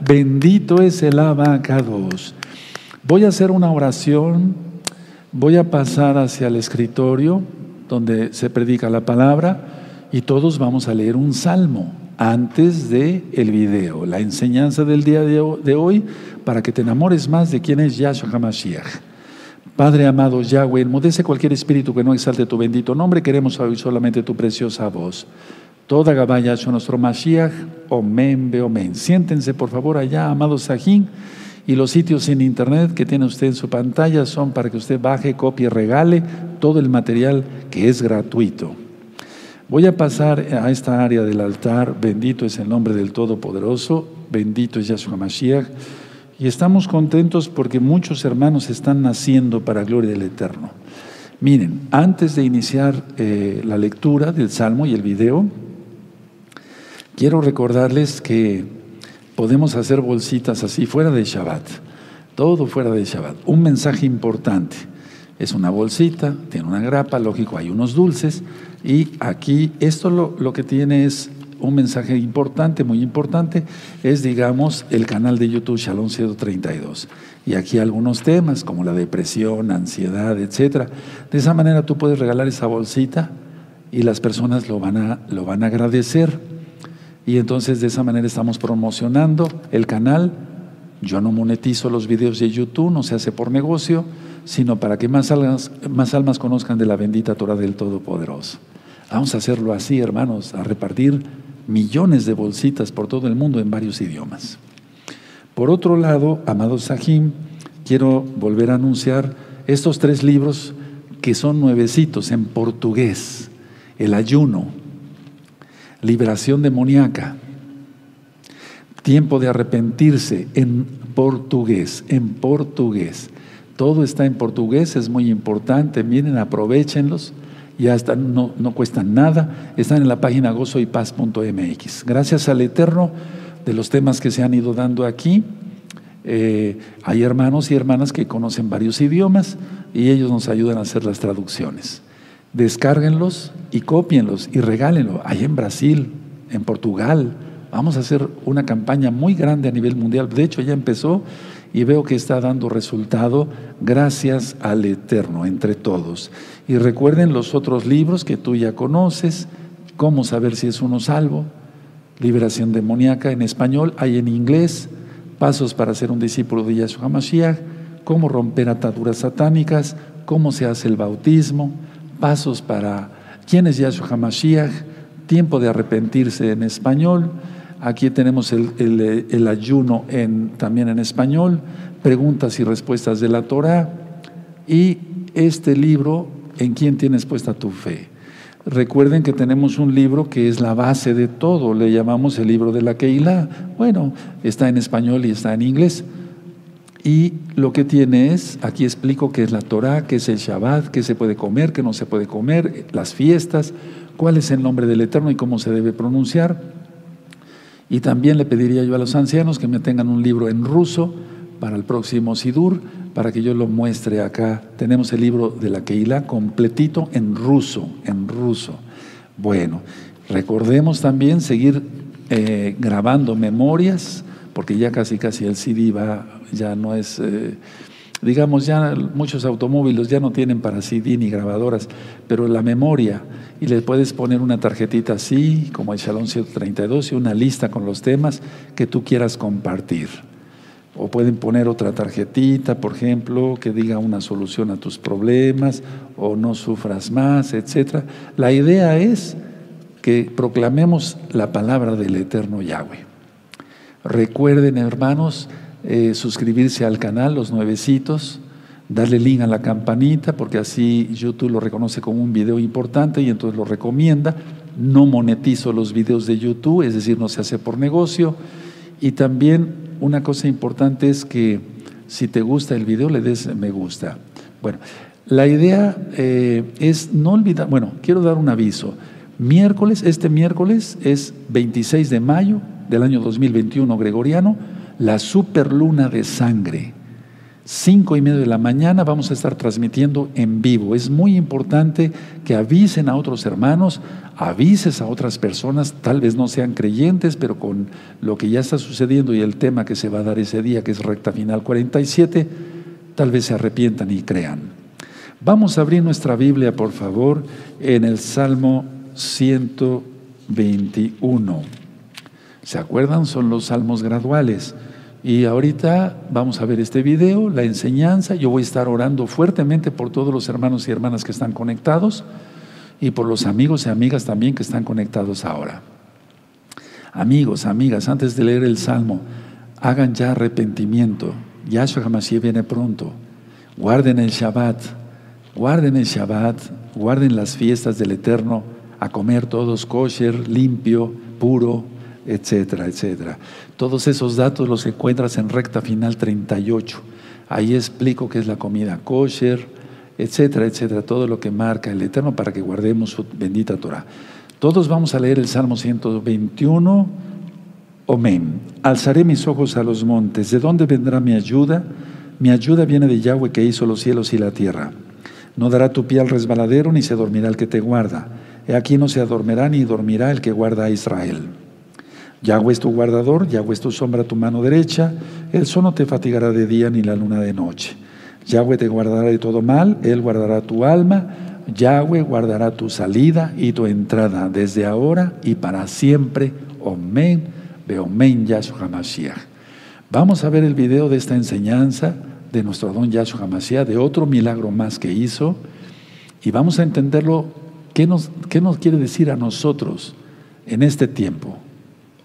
Bendito es el abacados. Voy a hacer una oración, voy a pasar hacia el escritorio donde se predica la palabra y todos vamos a leer un salmo antes de el video, la enseñanza del día de hoy para que te enamores más de quién es Yahshua HaMashiach. Padre amado Yahweh, enmudece cualquier espíritu que no exalte tu bendito nombre, queremos oír solamente tu preciosa voz. Toda Gabaya nuestro Mashiach, Omen, Omen. Siéntense por favor allá, amados Sajín, y los sitios en internet que tiene usted en su pantalla son para que usted baje, copie, regale todo el material que es gratuito. Voy a pasar a esta área del altar, bendito es el nombre del Todopoderoso, bendito es Yahshua Mashiach, y estamos contentos porque muchos hermanos están naciendo para gloria del Eterno. Miren, antes de iniciar eh, la lectura del Salmo y el video, Quiero recordarles que podemos hacer bolsitas así fuera de Shabbat, todo fuera de Shabbat. Un mensaje importante. Es una bolsita, tiene una grapa, lógico, hay unos dulces y aquí esto lo, lo que tiene es un mensaje importante, muy importante, es digamos el canal de YouTube Shalom 132. Y aquí algunos temas como la depresión, ansiedad, etcétera. De esa manera tú puedes regalar esa bolsita y las personas lo van a, lo van a agradecer. Y entonces de esa manera estamos promocionando el canal. Yo no monetizo los videos de YouTube, no se hace por negocio, sino para que más almas, más almas conozcan de la bendita Torah del Todopoderoso. Vamos a hacerlo así, hermanos, a repartir millones de bolsitas por todo el mundo en varios idiomas. Por otro lado, amado Sahim, quiero volver a anunciar estos tres libros que son nuevecitos en portugués. El ayuno, liberación demoníaca, tiempo de arrepentirse en portugués, en portugués. Todo está en portugués, es muy importante. Miren, aprovechenlos. Ya están, no, no cuestan nada. Están en la página gozoypaz.mx. Gracias al Eterno de los temas que se han ido dando aquí. Eh, hay hermanos y hermanas que conocen varios idiomas y ellos nos ayudan a hacer las traducciones descárguenlos y cópienlos y regálenlo. Ahí en Brasil, en Portugal, vamos a hacer una campaña muy grande a nivel mundial. De hecho, ya empezó y veo que está dando resultado gracias al Eterno entre todos. Y recuerden los otros libros que tú ya conoces, cómo saber si es uno salvo, liberación demoníaca en español, hay en inglés, pasos para ser un discípulo de Yahshua Mashiach, cómo romper ataduras satánicas, cómo se hace el bautismo, pasos para quién es Yahshua HaMashiach, tiempo de arrepentirse en español. Aquí tenemos el, ayuno también en español, preguntas y respuestas de la Torah y este libro, ¿en quién tienes puesta tu fe? Recuerden que tenemos un libro que es la base de todo, le llamamos el libro de la Keilah. Bueno, está en español y está en inglés. Y lo que tiene es, aquí explico qué es la Torah, qué es el Shabbat, qué se puede comer, qué no se puede comer, las fiestas, cuál es el nombre del Eterno y cómo se debe pronunciar. Y también le pediría yo a los ancianos que me tengan un libro en ruso para el próximo Sidur, para que yo lo muestre acá. Tenemos el libro de la Keilah completito en ruso, en ruso. Bueno, recordemos también seguir eh, grabando memorias, porque ya casi casi el CD va ya no es, eh, digamos, ya muchos automóviles ya no tienen para CD ni grabadoras, pero la memoria, y le puedes poner una tarjetita así, como el Shalom 132, y una lista con los temas que tú quieras compartir. O pueden poner otra tarjetita, por ejemplo, que diga una solución a tus problemas, o no sufras más, etc. La idea es que proclamemos la palabra del eterno Yahweh. Recuerden, hermanos, eh, suscribirse al canal, los nuevecitos, darle link a la campanita, porque así YouTube lo reconoce como un video importante y entonces lo recomienda. No monetizo los videos de YouTube, es decir, no se hace por negocio. Y también una cosa importante es que si te gusta el video, le des me gusta. Bueno, la idea eh, es no olvidar, bueno, quiero dar un aviso. Miércoles, este miércoles es 26 de mayo del año 2021 gregoriano la superluna de sangre. cinco y media de la mañana vamos a estar transmitiendo en vivo. Es muy importante que avisen a otros hermanos, avises a otras personas, tal vez no sean creyentes, pero con lo que ya está sucediendo y el tema que se va a dar ese día, que es recta final 47, tal vez se arrepientan y crean. Vamos a abrir nuestra Biblia, por favor, en el Salmo 121. ¿Se acuerdan? Son los salmos graduales. Y ahorita vamos a ver este video, la enseñanza. Yo voy a estar orando fuertemente por todos los hermanos y hermanas que están conectados y por los amigos y amigas también que están conectados ahora. Amigos, amigas, antes de leer el salmo, hagan ya arrepentimiento. Yahshua Hamashiach viene pronto. Guarden el Shabbat, guarden el Shabbat, guarden las fiestas del Eterno, a comer todos kosher, limpio, puro, etcétera, etcétera. Todos esos datos los encuentras en recta final 38. Ahí explico qué es la comida kosher, etcétera, etcétera, todo lo que marca el Eterno para que guardemos su bendita Torah. Todos vamos a leer el Salmo 121. Amén. Alzaré mis ojos a los montes. ¿De dónde vendrá mi ayuda? Mi ayuda viene de Yahweh que hizo los cielos y la tierra. No dará tu pie al resbaladero, ni se dormirá el que te guarda. He aquí no se adormirá ni dormirá el que guarda a Israel. Yahweh es tu guardador, Yahweh es tu sombra tu mano derecha, el sol no te fatigará de día ni la luna de noche. Yahweh te guardará de todo mal, Él guardará tu alma, Yahweh guardará tu salida y tu entrada desde ahora y para siempre. Omen, Beomen Yahshua Hamashiach. Vamos a ver el video de esta enseñanza de nuestro don Yahshua Hamashiach, de otro milagro más que hizo, y vamos a entenderlo, qué nos, qué nos quiere decir a nosotros en este tiempo.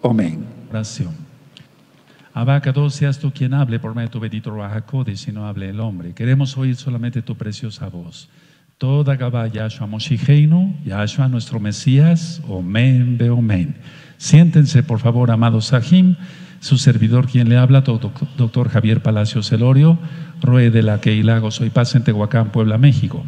Amén. Oración. Abacados, seas tú quien hable por medio de tu bendito Ruajacodes, si no hable el hombre. Queremos oír solamente tu preciosa voz. Toda Gabá Yahshua Moshicheinu, Yahshua nuestro Mesías, Omen, Beomen. Siéntense, por favor, amados Sahim, su servidor quien le habla, doctor Javier Palacios Celorio, Roe de la Queilago, soy Paz en Tehuacán, Puebla, México.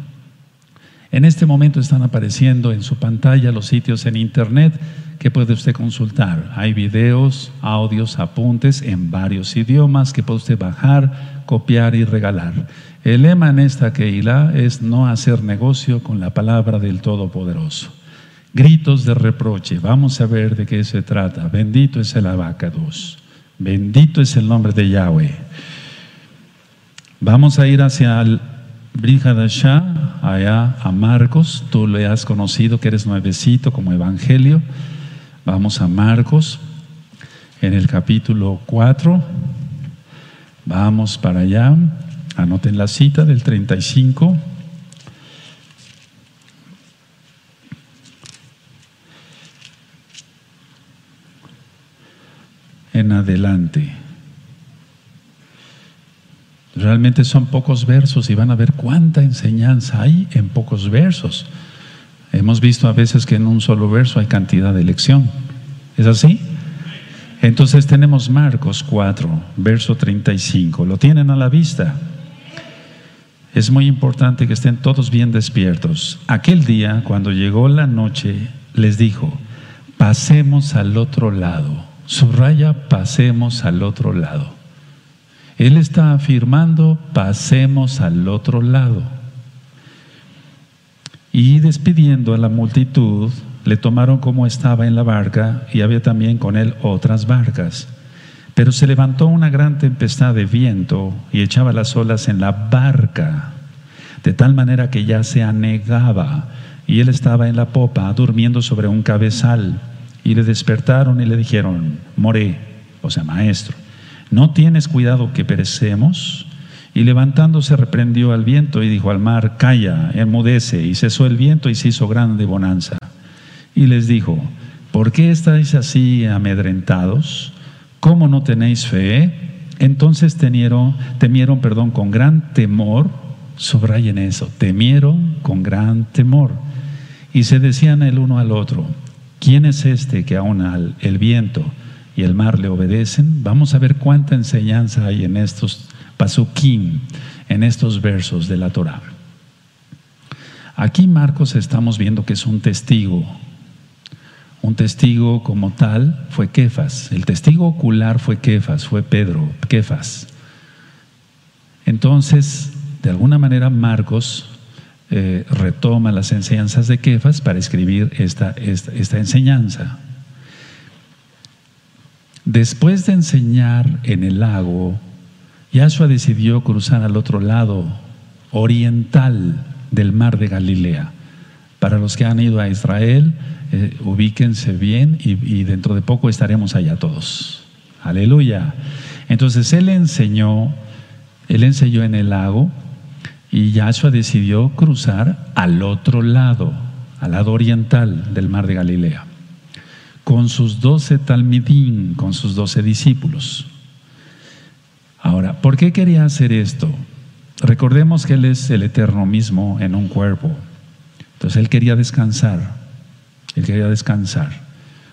En este momento están apareciendo en su pantalla los sitios en internet que puede usted consultar. Hay videos, audios, apuntes en varios idiomas que puede usted bajar, copiar y regalar. El lema en esta Keilah es no hacer negocio con la palabra del Todopoderoso. Gritos de reproche. Vamos a ver de qué se trata. Bendito es el abacados. Bendito es el nombre de Yahweh. Vamos a ir hacia el Brihadashah, allá a Marcos. Tú le has conocido que eres nuevecito como evangelio. Vamos a Marcos en el capítulo 4. Vamos para allá. Anoten la cita del 35. En adelante. Realmente son pocos versos y van a ver cuánta enseñanza hay en pocos versos. Hemos visto a veces que en un solo verso hay cantidad de lección. ¿Es así? Entonces tenemos Marcos 4, verso 35. ¿Lo tienen a la vista? Es muy importante que estén todos bien despiertos. Aquel día, cuando llegó la noche, les dijo, pasemos al otro lado. Subraya, pasemos al otro lado. Él está afirmando, pasemos al otro lado. Y despidiendo a la multitud, le tomaron como estaba en la barca y había también con él otras barcas. Pero se levantó una gran tempestad de viento y echaba las olas en la barca, de tal manera que ya se anegaba y él estaba en la popa durmiendo sobre un cabezal. Y le despertaron y le dijeron, More, o sea, maestro, ¿no tienes cuidado que perecemos? Y levantándose reprendió al viento y dijo al mar, calla, enmudece. Y cesó el viento y se hizo grande bonanza. Y les dijo, ¿por qué estáis así amedrentados? ¿Cómo no tenéis fe? Entonces temieron, temieron perdón, con gran temor, subrayen eso, temieron con gran temor. Y se decían el uno al otro, ¿quién es este que aún el viento y el mar le obedecen? Vamos a ver cuánta enseñanza hay en estos pasukim, en estos versos de la Torah. Aquí Marcos estamos viendo que es un testigo. Un testigo como tal fue Kefas. El testigo ocular fue Kefas, fue Pedro, Kefas. Entonces, de alguna manera, Marcos eh, retoma las enseñanzas de Kefas para escribir esta, esta, enseñanza. Después de enseñar en el lago, Yahshua decidió cruzar al otro lado oriental del mar de Galilea. Para los que han ido a Israel, eh, ubíquense bien y, y, dentro de poco estaremos allá todos. Aleluya. Entonces él enseñó, él enseñó en el lago y Yahshua decidió cruzar al otro lado, al lado oriental del mar de Galilea, con sus doce talmidín, con sus doce discípulos. Ahora, ¿por qué quería hacer esto? Recordemos que Él es el eterno mismo en un cuerpo. Entonces Él quería descansar, Él quería descansar,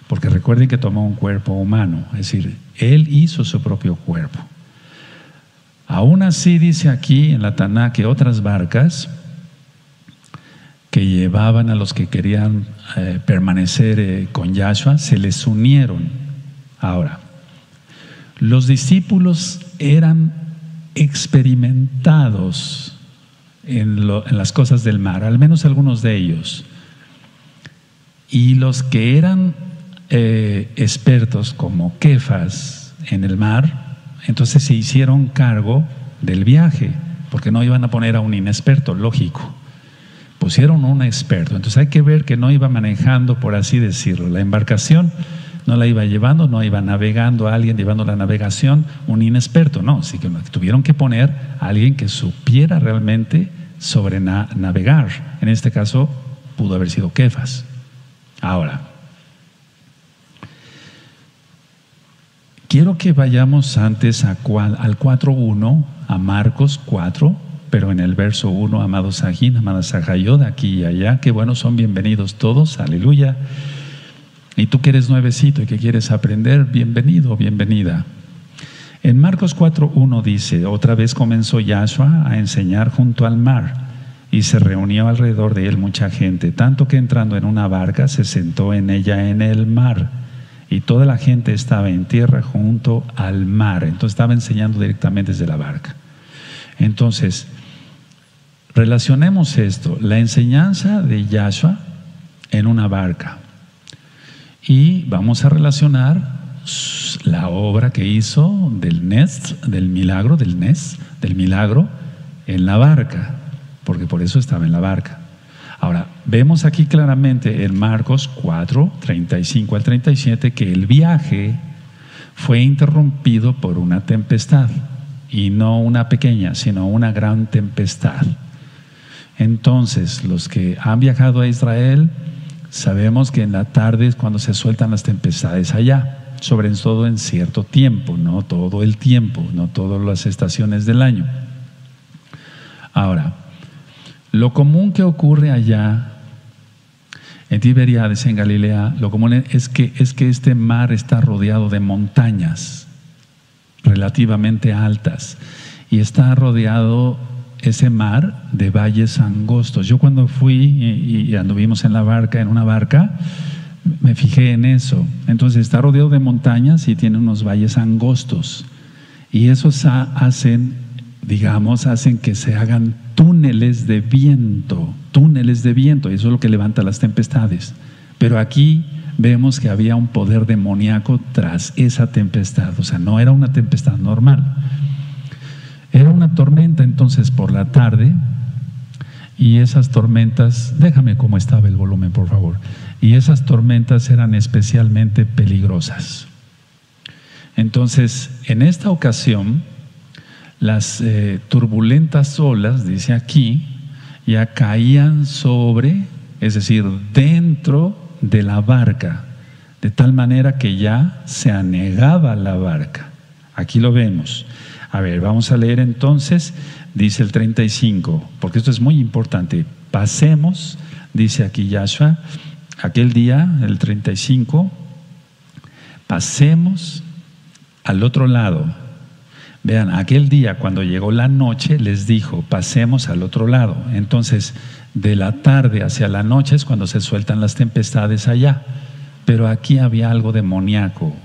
porque recuerden que tomó un cuerpo humano, es decir, Él hizo su propio cuerpo. Aún así dice aquí en la Taná que otras barcas que llevaban a los que querían eh, permanecer eh, con Yahshua se les unieron. Ahora, los discípulos eran experimentados en, las cosas del mar, al menos algunos de ellos. Y los que eran eh, expertos como Kefas en el mar, entonces se hicieron cargo del viaje, porque no iban a poner a un inexperto, lógico. Pusieron un experto. Entonces hay que ver que no iba manejando, por así decirlo, la embarcación, no la iba llevando, no iba navegando a alguien, llevando la navegación, un inexperto, no. Así que tuvieron que poner a alguien que supiera realmente sobre navegar. En este caso, pudo haber sido Kefas. Ahora, Quiero que vayamos antes al 4.1, a Marcos 4, pero en el verso 1, amados Sajín, amadas Sajayod, aquí y allá, qué buenos son bienvenidos todos, aleluya. Y tú que eres nuevecito y que quieres aprender, bienvenido, bienvenida. En Marcos 4.1 dice, otra vez comenzó Yahshua a enseñar junto al mar y se reunió alrededor de él mucha gente, tanto que entrando en una barca se sentó en ella en el mar y toda la gente estaba en tierra junto al mar. Entonces estaba enseñando directamente desde la barca. Entonces, relacionemos esto, la enseñanza de Yahshua en una barca. Y vamos a relacionar la obra que hizo del Nes, del milagro, del Nes, del milagro en la barca, porque por eso estaba en la barca. Ahora, vemos aquí claramente en Marcos 4, 35 al 37 que el viaje fue interrumpido por una tempestad, y no una pequeña, sino una gran tempestad. Entonces, los que han viajado a Israel, sabemos que en la tarde es cuando se sueltan las tempestades allá, sobre todo en cierto tiempo, no todo el tiempo, no todas las estaciones del año. Ahora, lo común que ocurre allá en Tiberiades, en Galilea, lo común es que, es que este mar está rodeado de montañas relativamente altas y está rodeado ese mar de valles angostos. Yo cuando fui y, anduvimos en la barca, en una barca, me fijé en eso. Entonces está rodeado de montañas y tiene unos valles angostos. Y esos hacen, digamos, hacen que se hagan túneles de viento, túneles de viento, y eso es lo que levanta las tempestades. Pero aquí vemos que había un poder demoníaco tras esa tempestad, o sea, no era una tempestad normal. Era una tormenta entonces por la tarde, y esas tormentas, déjame cómo estaba el volumen, por favor, y esas tormentas eran especialmente peligrosas. Entonces, en esta ocasión, las eh, turbulentas olas, dice aquí, ya caían sobre, es decir, dentro de la barca, de tal manera que ya se anegaba la barca. Aquí lo vemos. A ver, vamos a leer entonces, dice el 35, porque esto es muy importante. Pasemos, dice aquí Yahshua, aquel día, el 35, pasemos al otro lado Vean, aquel día cuando llegó la noche les dijo, pasemos al otro lado. Entonces, de la tarde hacia la noche es cuando se sueltan las tempestades allá. Pero aquí había algo demoníaco.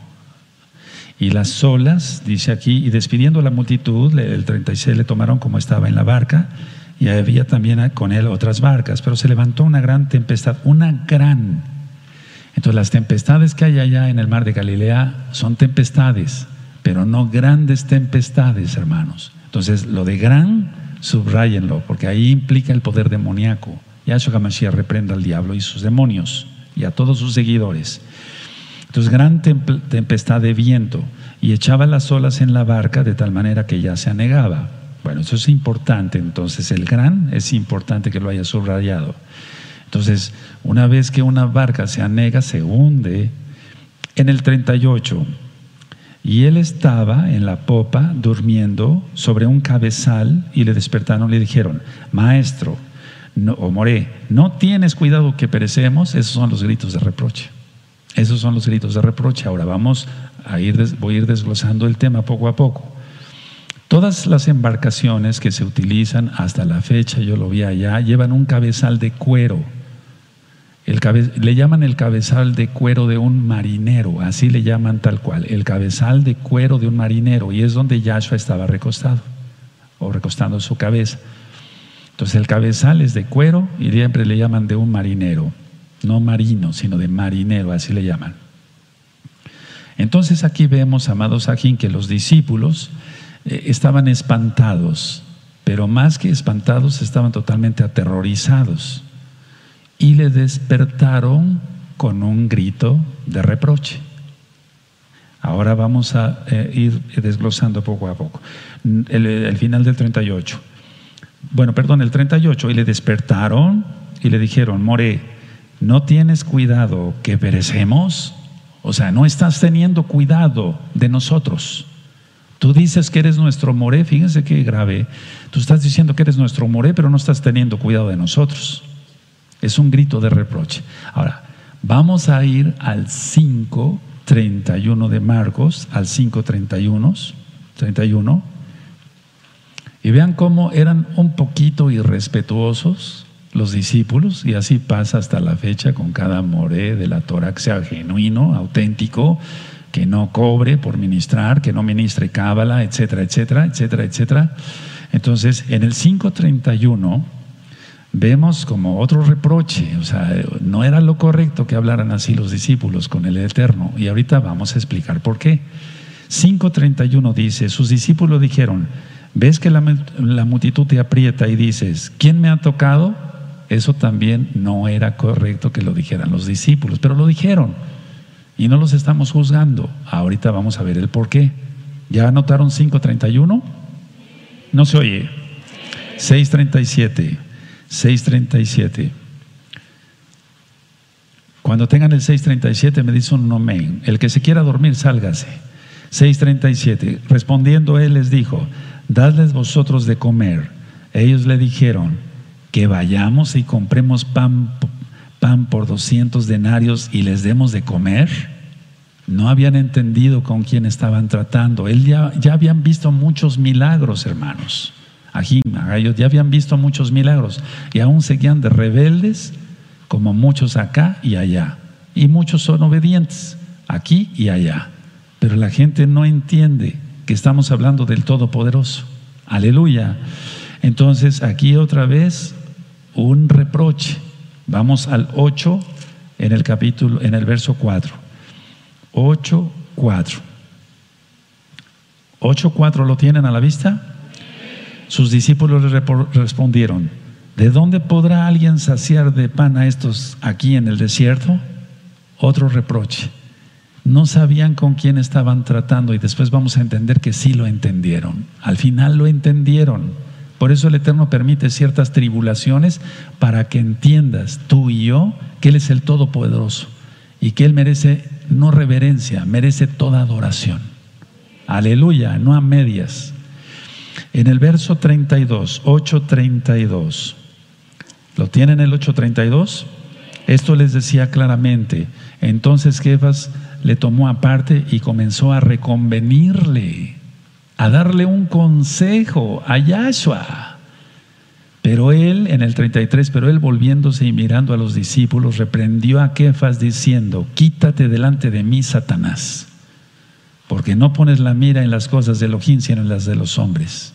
Y las olas, dice aquí, y despidiendo a la multitud, el 36 le tomaron como estaba en la barca, y había también con él otras barcas, pero se levantó una gran tempestad, una gran. Entonces las tempestades que hay allá en el mar de Galilea son tempestades, pero no grandes tempestades, hermanos. Entonces lo de gran, subrayenlo, porque ahí implica el poder demoníaco. Yahshua HaMashiach reprenda al diablo y sus demonios y a todos sus seguidores. Entonces, gran tempestad de viento y echaba las olas en la barca de tal manera que ya se anegaba. Bueno, eso es importante. Entonces, el gran es importante que lo haya subrayado. Entonces, una vez que una barca se anega, se hunde. En el 38, y él estaba en la popa durmiendo sobre un cabezal y le despertaron y le dijeron, maestro, no, o moré, no tienes cuidado que perecemos, esos son los gritos de reproche. Esos son los gritos de reproche. Ahora vamos a ir, voy a ir desglosando el tema poco a poco. Todas las embarcaciones que se utilizan hasta la fecha, yo lo vi allá, llevan un cabezal de cuero. El le llaman el cabezal de cuero de un marinero, así le llaman tal cual, el cabezal de cuero de un marinero, y es donde Yahshua estaba recostado, o recostando su cabeza. Entonces el cabezal es de cuero y siempre le llaman de un marinero no marino, sino de marinero, así le llaman. Entonces aquí vemos, amados aquí, que los discípulos eh, estaban espantados, pero más que espantados estaban totalmente aterrorizados y le despertaron con un grito de reproche. Ahora vamos a eh, ir desglosando poco a poco. El, el, final del 38. Bueno, perdón, el 38. Y le despertaron y le dijeron, More, ¿no tienes cuidado que perecemos? O sea, no estás teniendo cuidado de nosotros. Tú dices que eres nuestro moré, fíjense qué grave. Tú estás diciendo que eres nuestro moré, pero no estás teniendo cuidado de nosotros. Es un grito de reproche. Ahora, vamos a ir al 5.31 de Marcos, al 5.31, 31, y vean cómo eran un poquito irrespetuosos los discípulos, y así pasa hasta la fecha con cada moré de la Torah que sea genuino, auténtico, que no cobre por ministrar, que no ministre cábala, etcétera, etcétera, etcétera, etcétera. Entonces, en el 531 vemos como otro reproche, o sea, no era lo correcto que hablaran así los discípulos con el Eterno, y ahorita vamos a explicar por qué. 531 dice, sus discípulos dijeron, ¿ves que la, la multitud te aprieta y dices, ¿quién me ha tocado? Eso también no era correcto que lo dijeran los discípulos, pero lo dijeron y no los estamos juzgando. Ahorita vamos a ver el por qué. ¿Ya anotaron 5.31? No se oye. 6.37. 6.37. Cuando tengan el 6.37 me dice un amén. El que se quiera dormir, sálgase. 6.37. Respondiendo él les dijo, dadles vosotros de comer. Ellos le dijeron, que vayamos y compremos pan, pan por 200 denarios y les demos de comer? No habían entendido con quién estaban tratando. Él ya, ya habían visto muchos milagros, hermanos. Aquí, ellos ya habían visto muchos milagros y aún seguían de rebeldes, como muchos acá y allá. Y muchos son obedientes, aquí y allá. Pero la gente no entiende que estamos hablando del Todopoderoso. Aleluya. Entonces, aquí otra vez un reproche. Vamos al 8 en el capítulo, en el verso 4. 8, 4. 8, 4 lo tienen a la vista. Sus discípulos le respondieron, ¿de dónde podrá alguien saciar de pan a estos aquí en el desierto? Otro reproche. No sabían con quién estaban tratando y después vamos a entender que sí lo entendieron. Al final lo entendieron. Por eso el Eterno permite ciertas tribulaciones para que entiendas tú y yo que Él es el Todopoderoso y que Él merece no reverencia, merece toda adoración. Aleluya, no a medias. En el verso 32, 8.32, ¿lo tienen el 8.32? Esto les decía claramente. Entonces Jefas le tomó aparte y comenzó a reconvenirle a darle un consejo a Yahshua. Pero él, en el 33, pero él volviéndose y mirando a los discípulos, reprendió a Kefas diciendo, quítate delante de mí, Satanás. porque no pones la mira en las cosas de Elohim, sino en las de los hombres.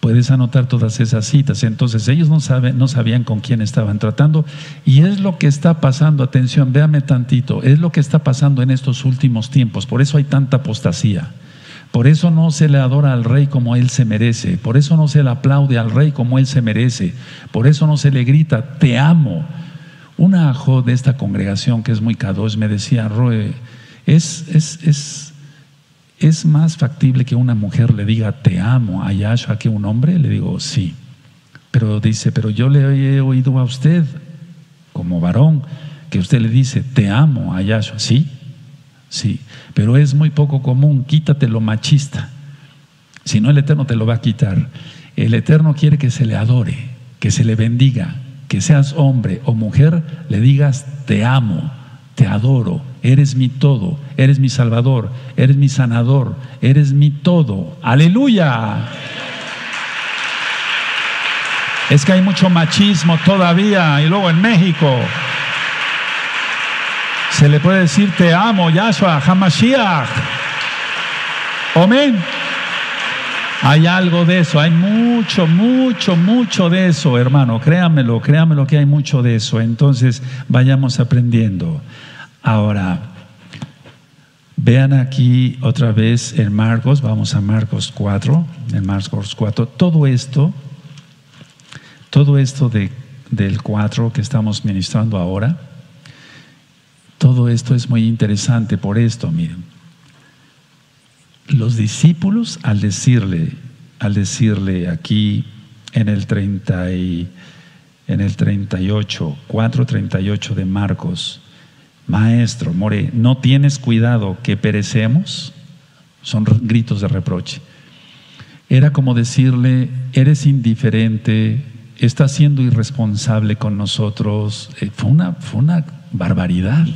Puedes anotar todas esas citas. Entonces ellos no, saben, no sabían con quién estaban tratando y es lo que está pasando, atención, véame tantito, es lo que está pasando en estos últimos tiempos. Por eso hay tanta apostasía. Por eso no se le adora al rey como él se merece. Por eso no se le aplaude al rey como él se merece. Por eso no se le grita, te amo. Una ajo de esta congregación que es muy cados me decía, Roe, es, es, es ¿Es más factible que una mujer le diga te amo a Yahshua que un hombre? Le digo, sí. Pero dice, pero yo le he oído a usted, como varón, que usted le dice te amo a Yahshua. Sí, sí. Pero es muy poco común, quítate lo machista. Si no, el Eterno te lo va a quitar. El Eterno quiere que se le adore, que se le bendiga, que seas hombre o mujer, le digas te amo, te adoro, eres mi todo, eres mi salvador, eres mi sanador, eres mi todo. Aleluya. Es que hay mucho machismo todavía y luego en México se le puede decir te amo, Yahshua, Hamashiach. Amén. Hay algo de eso, hay mucho, mucho, mucho de eso, hermano. Créamelo, créamelo que hay mucho de eso. Entonces vayamos aprendiendo. Ahora, vean aquí otra vez en Marcos, vamos a Marcos 4, en Marcos 4, todo esto, todo esto de, del 4 que estamos ministrando ahora, todo esto es muy interesante por esto, miren. Los discípulos al decirle, al decirle aquí en el 30 y, en el 38, 4:38 de Marcos, Maestro, More, ¿no tienes cuidado que perecemos? Son gritos de reproche. Era como decirle, eres indiferente, estás siendo irresponsable con nosotros. Eh, fue, una, fue una barbaridad.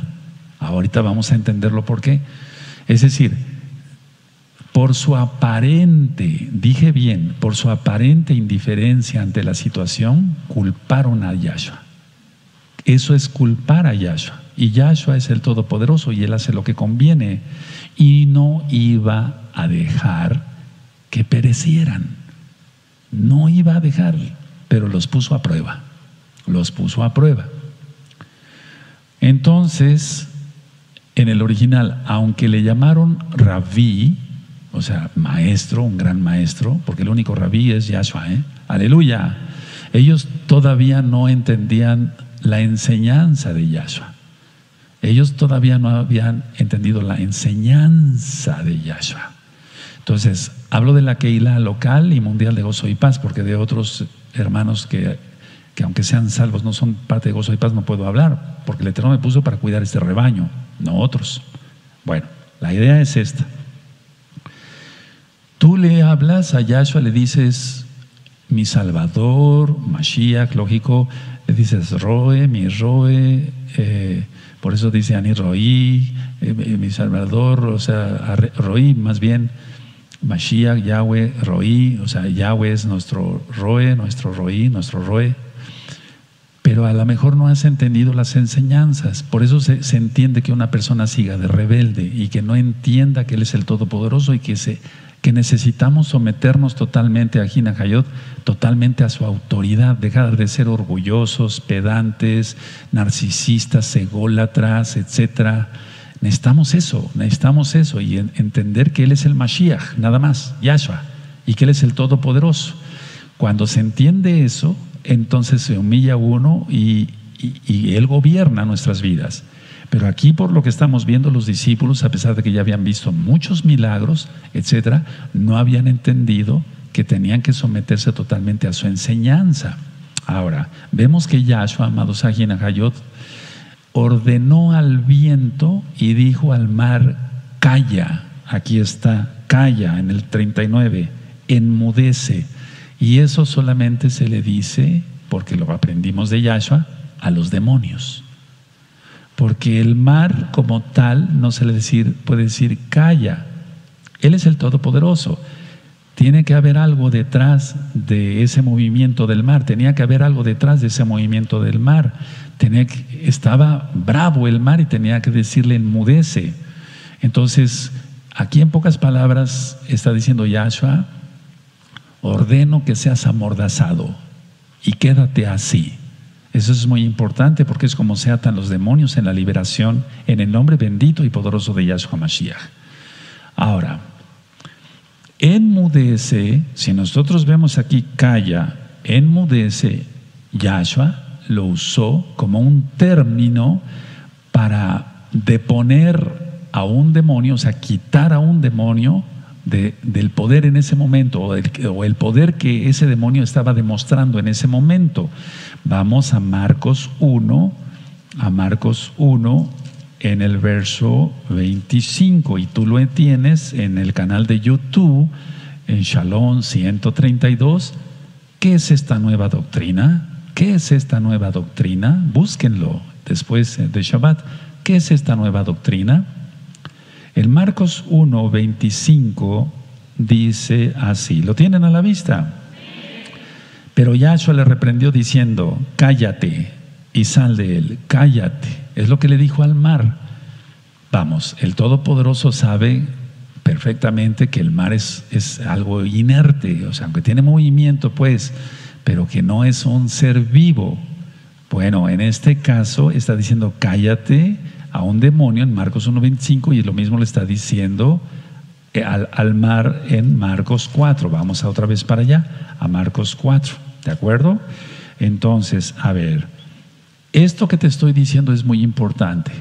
Ahorita vamos a entenderlo por qué. Es decir, por su aparente, dije bien, por su aparente indiferencia ante la situación, culparon a Yahshua. Eso es culpar a Yahshua. Y Yahshua es el Todopoderoso y Él hace lo que conviene. Y no iba a dejar que perecieran. No iba a dejar, pero los puso a prueba. Los puso a prueba. Entonces, en el original, aunque le llamaron rabí, o sea, maestro, un gran maestro, porque el único rabí es Yahshua, ¿eh? Aleluya. Ellos todavía no entendían la enseñanza de Yahshua. Ellos todavía no habían entendido la enseñanza de Yahshua. Entonces, hablo de la Keilah local y mundial de gozo y paz, porque de otros hermanos que, que aunque sean salvos no son parte de gozo y paz, no puedo hablar, porque el Eterno me puso para cuidar este rebaño, no otros. Bueno, la idea es esta. Tú le hablas a Yahshua, le dices, mi Salvador, Mashiach, lógico, le dices, Roe, mi Roe, eh, por eso dice Ani Roí, eh, mi Salvador, o sea, Roí más bien, Mashiach, Yahweh, Roí, o sea, Yahweh es nuestro Roe, nuestro Roí, nuestro Roe. Pero a lo mejor no has entendido las enseñanzas. Por eso se, entiende que una persona siga de rebelde y que no entienda que Él es el Todopoderoso y que se que necesitamos someternos totalmente a Gina Hayot, totalmente a su autoridad, dejar de ser orgullosos, pedantes, narcisistas, ególatras, etcétera. Necesitamos eso, necesitamos eso y entender que Él es el Mashiach, nada más, Yahshua, y que Él es el Todopoderoso. Cuando se entiende eso, entonces se humilla uno y, Él gobierna nuestras vidas. Pero aquí por lo que estamos viendo los discípulos, a pesar de que ya habían visto muchos milagros, etcétera, no habían entendido que tenían que someterse totalmente a su enseñanza. Ahora, vemos que Yahshua, amado Sahin Hayot, ordenó al viento y dijo al mar, calla, aquí está, calla en el 39, enmudece. Y eso solamente se le dice, porque lo aprendimos de Yahshua, a los demonios. Porque el mar como tal no se le puede decir calla. Él es el Todopoderoso. Tiene que haber algo detrás de ese movimiento del mar. Tenía que haber algo detrás de ese movimiento del mar. Tenía estaba bravo el mar y tenía que decirle enmudece. Entonces, Aquí en pocas palabras está diciendo Yahshua, ordeno que seas amordazado y quédate así. Eso es muy importante porque es como se atan los demonios en la liberación en el nombre bendito y poderoso de Yahshua Mashiach. Ahora, enmudece, si nosotros vemos aquí calla, enmudece, Yahshua lo usó como un término para deponer a un demonio, o sea, quitar a un demonio del poder en ese momento o, o el poder que ese demonio estaba demostrando en ese momento. Vamos a Marcos 1, a Marcos 1 en el verso 25 y tú lo tienes en el canal de YouTube en Shalom 132. ¿Qué es esta nueva doctrina? ¿Qué es esta nueva doctrina? Búsquenlo después de Shabbat. ¿Qué es esta nueva doctrina? El Marcos 1, 25 dice así, ¿lo tienen a la vista? Pero Yahshua le reprendió diciendo, cállate y sal de él, cállate. Es lo que le dijo al mar. Vamos, el Todopoderoso sabe perfectamente que el mar es, es algo inerte, o sea, aunque tiene movimiento, pues, pero que no es un ser vivo. Bueno, en este caso está diciendo, cállate a un demonio en Marcos 1.25 y lo mismo le está diciendo eh, al, al, mar en Marcos 4. Vamos a otra vez para allá, a Marcos 4. ¿De acuerdo? Entonces, a ver, esto que te estoy diciendo es muy importante.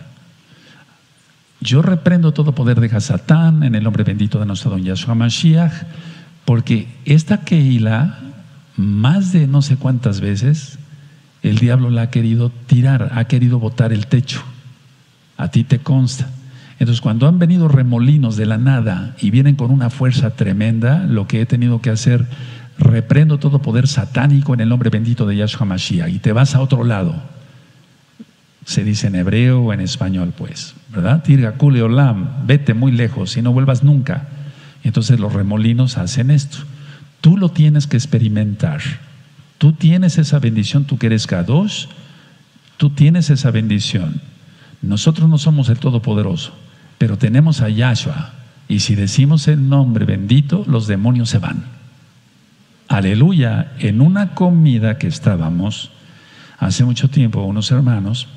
Yo reprendo todo poder de Hasatán en el nombre bendito de nuestro don Yahshua Mashiach, porque esta Keila, más de no sé cuántas veces, el diablo la ha querido tirar, ha querido botar el techo a ti te consta. Entonces, cuando han venido remolinos de la nada y vienen con una fuerza tremenda, lo que he tenido que hacer, reprendo todo poder satánico en el nombre bendito de Yahshua Mashiach y te vas a otro lado. Se dice en hebreo o en español, pues, ¿verdad? Tirga olam, vete muy lejos y no vuelvas nunca. Entonces los remolinos hacen esto. Tú lo tienes que experimentar. Tú tienes esa bendición, tú que eres Kadosh, tú tienes esa bendición. Nosotros no somos el Todopoderoso, pero tenemos a Yahshua. Y si decimos el nombre bendito, los demonios se van. Aleluya. En una comida que estábamos hace mucho tiempo, unos hermanos,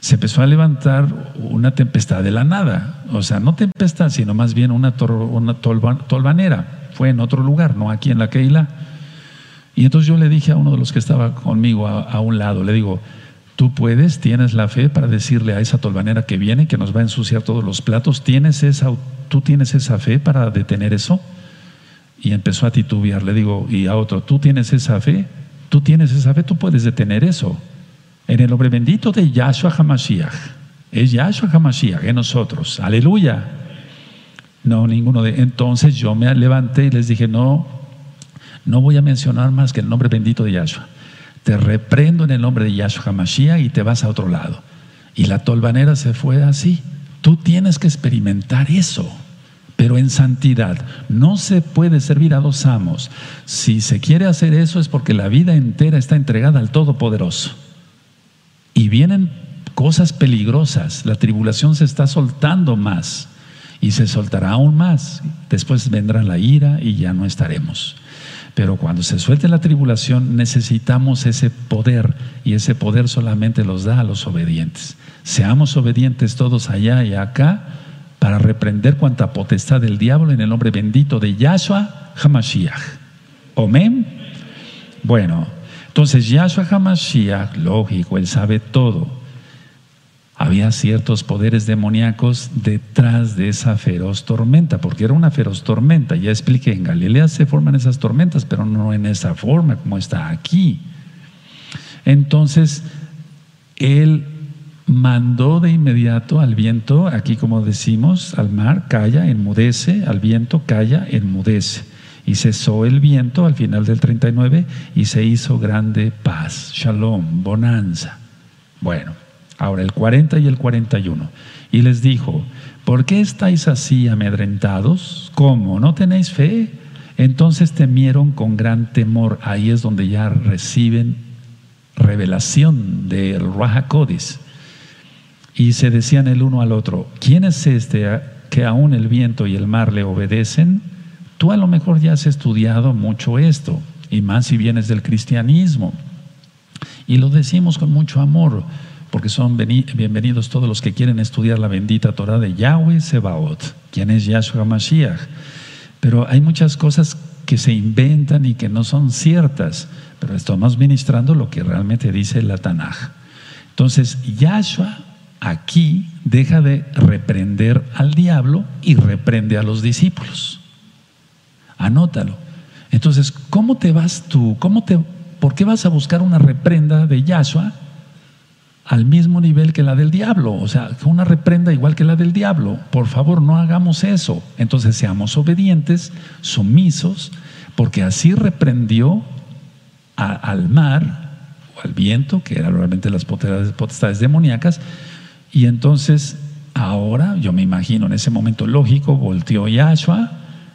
se empezó a levantar una tempestad de la nada. O sea, no tempestad, sino más bien una, una tolvanera. Fue en otro lugar, no aquí en la Keila. Y entonces yo le dije a uno de los que estaba conmigo a un lado, le digo, Tú puedes, tienes la fe para decirle a esa tolvanera que viene, que nos va a ensuciar todos los platos, ¿tienes esa, tú tienes esa fe para detener eso? Y empezó a titubear, le digo, y a otro, ¿tú tienes esa fe? ¿Tú tienes esa fe? Tú puedes detener eso. En el nombre bendito de Yahshua HaMashiach. Es Yahshua HaMashiach en nosotros. Aleluya. No, ninguno de... Entonces yo me levanté y les dije, no, no voy a mencionar más que el nombre bendito de Yahshua te reprendo en el nombre de Yahshua HaMashiach y te vas a otro lado. Y la tolvanera se fue así. Tú tienes que experimentar eso, pero en santidad. No se puede servir a dos amos. Si se quiere hacer eso es porque la vida entera está entregada al Todopoderoso. Y vienen cosas peligrosas. La tribulación se está soltando más y se soltará aún más. Después vendrá la ira y ya no estaremos. Pero cuando se suelte la tribulación necesitamos ese poder y ese poder solamente los da a los obedientes. Seamos obedientes todos allá y acá para reprender cuanta potestad del diablo en el nombre bendito de Yahshua Hamashiach. Amén. Bueno, entonces Yahshua Hamashiach, lógico, él sabe todo había ciertos poderes demoníacos detrás de esa feroz tormenta, porque era una feroz tormenta. Ya expliqué, en Galilea se forman esas tormentas, pero no en esa forma como está aquí. Entonces, él mandó de inmediato al viento, aquí como decimos, al mar, calla, enmudece, al viento, calla, enmudece. Y cesó el viento al final del 39 y se hizo grande paz, shalom, bonanza. Bueno, Ahora, el 40 y el 41. Y les dijo, ¿por qué estáis así amedrentados? ¿Cómo? ¿No tenéis fe? Entonces temieron con gran temor. Ahí es donde ya reciben revelación del Raja Y se decían el uno al otro, ¿quién es este que aún el viento y el mar le obedecen, tú a lo mejor ya has estudiado mucho esto, y más si vienes del cristianismo. Y lo decimos con mucho amor, porque son bienvenidos todos los que quieren estudiar la bendita Torah de Yahweh Sebaot, quien es Yahshua Mashiach. Pero hay muchas cosas que se inventan y que no son ciertas, pero estamos ministrando lo que realmente dice la Tanaj. Entonces, Yahshua aquí deja de reprender al diablo y reprende a los discípulos. Anótalo. Entonces, ¿cómo te vas tú? ¿Cómo te, ¿Por qué vas a buscar una reprenda de Yahshua al mismo nivel que la del diablo? O sea, una reprenda igual que la del diablo. Por favor, no hagamos eso. Entonces, seamos obedientes, sumisos, porque así reprendió al mar o al viento, que eran realmente las potestades demoníacas, y entonces ahora, yo me imagino en ese momento lógico, volteó Yahshua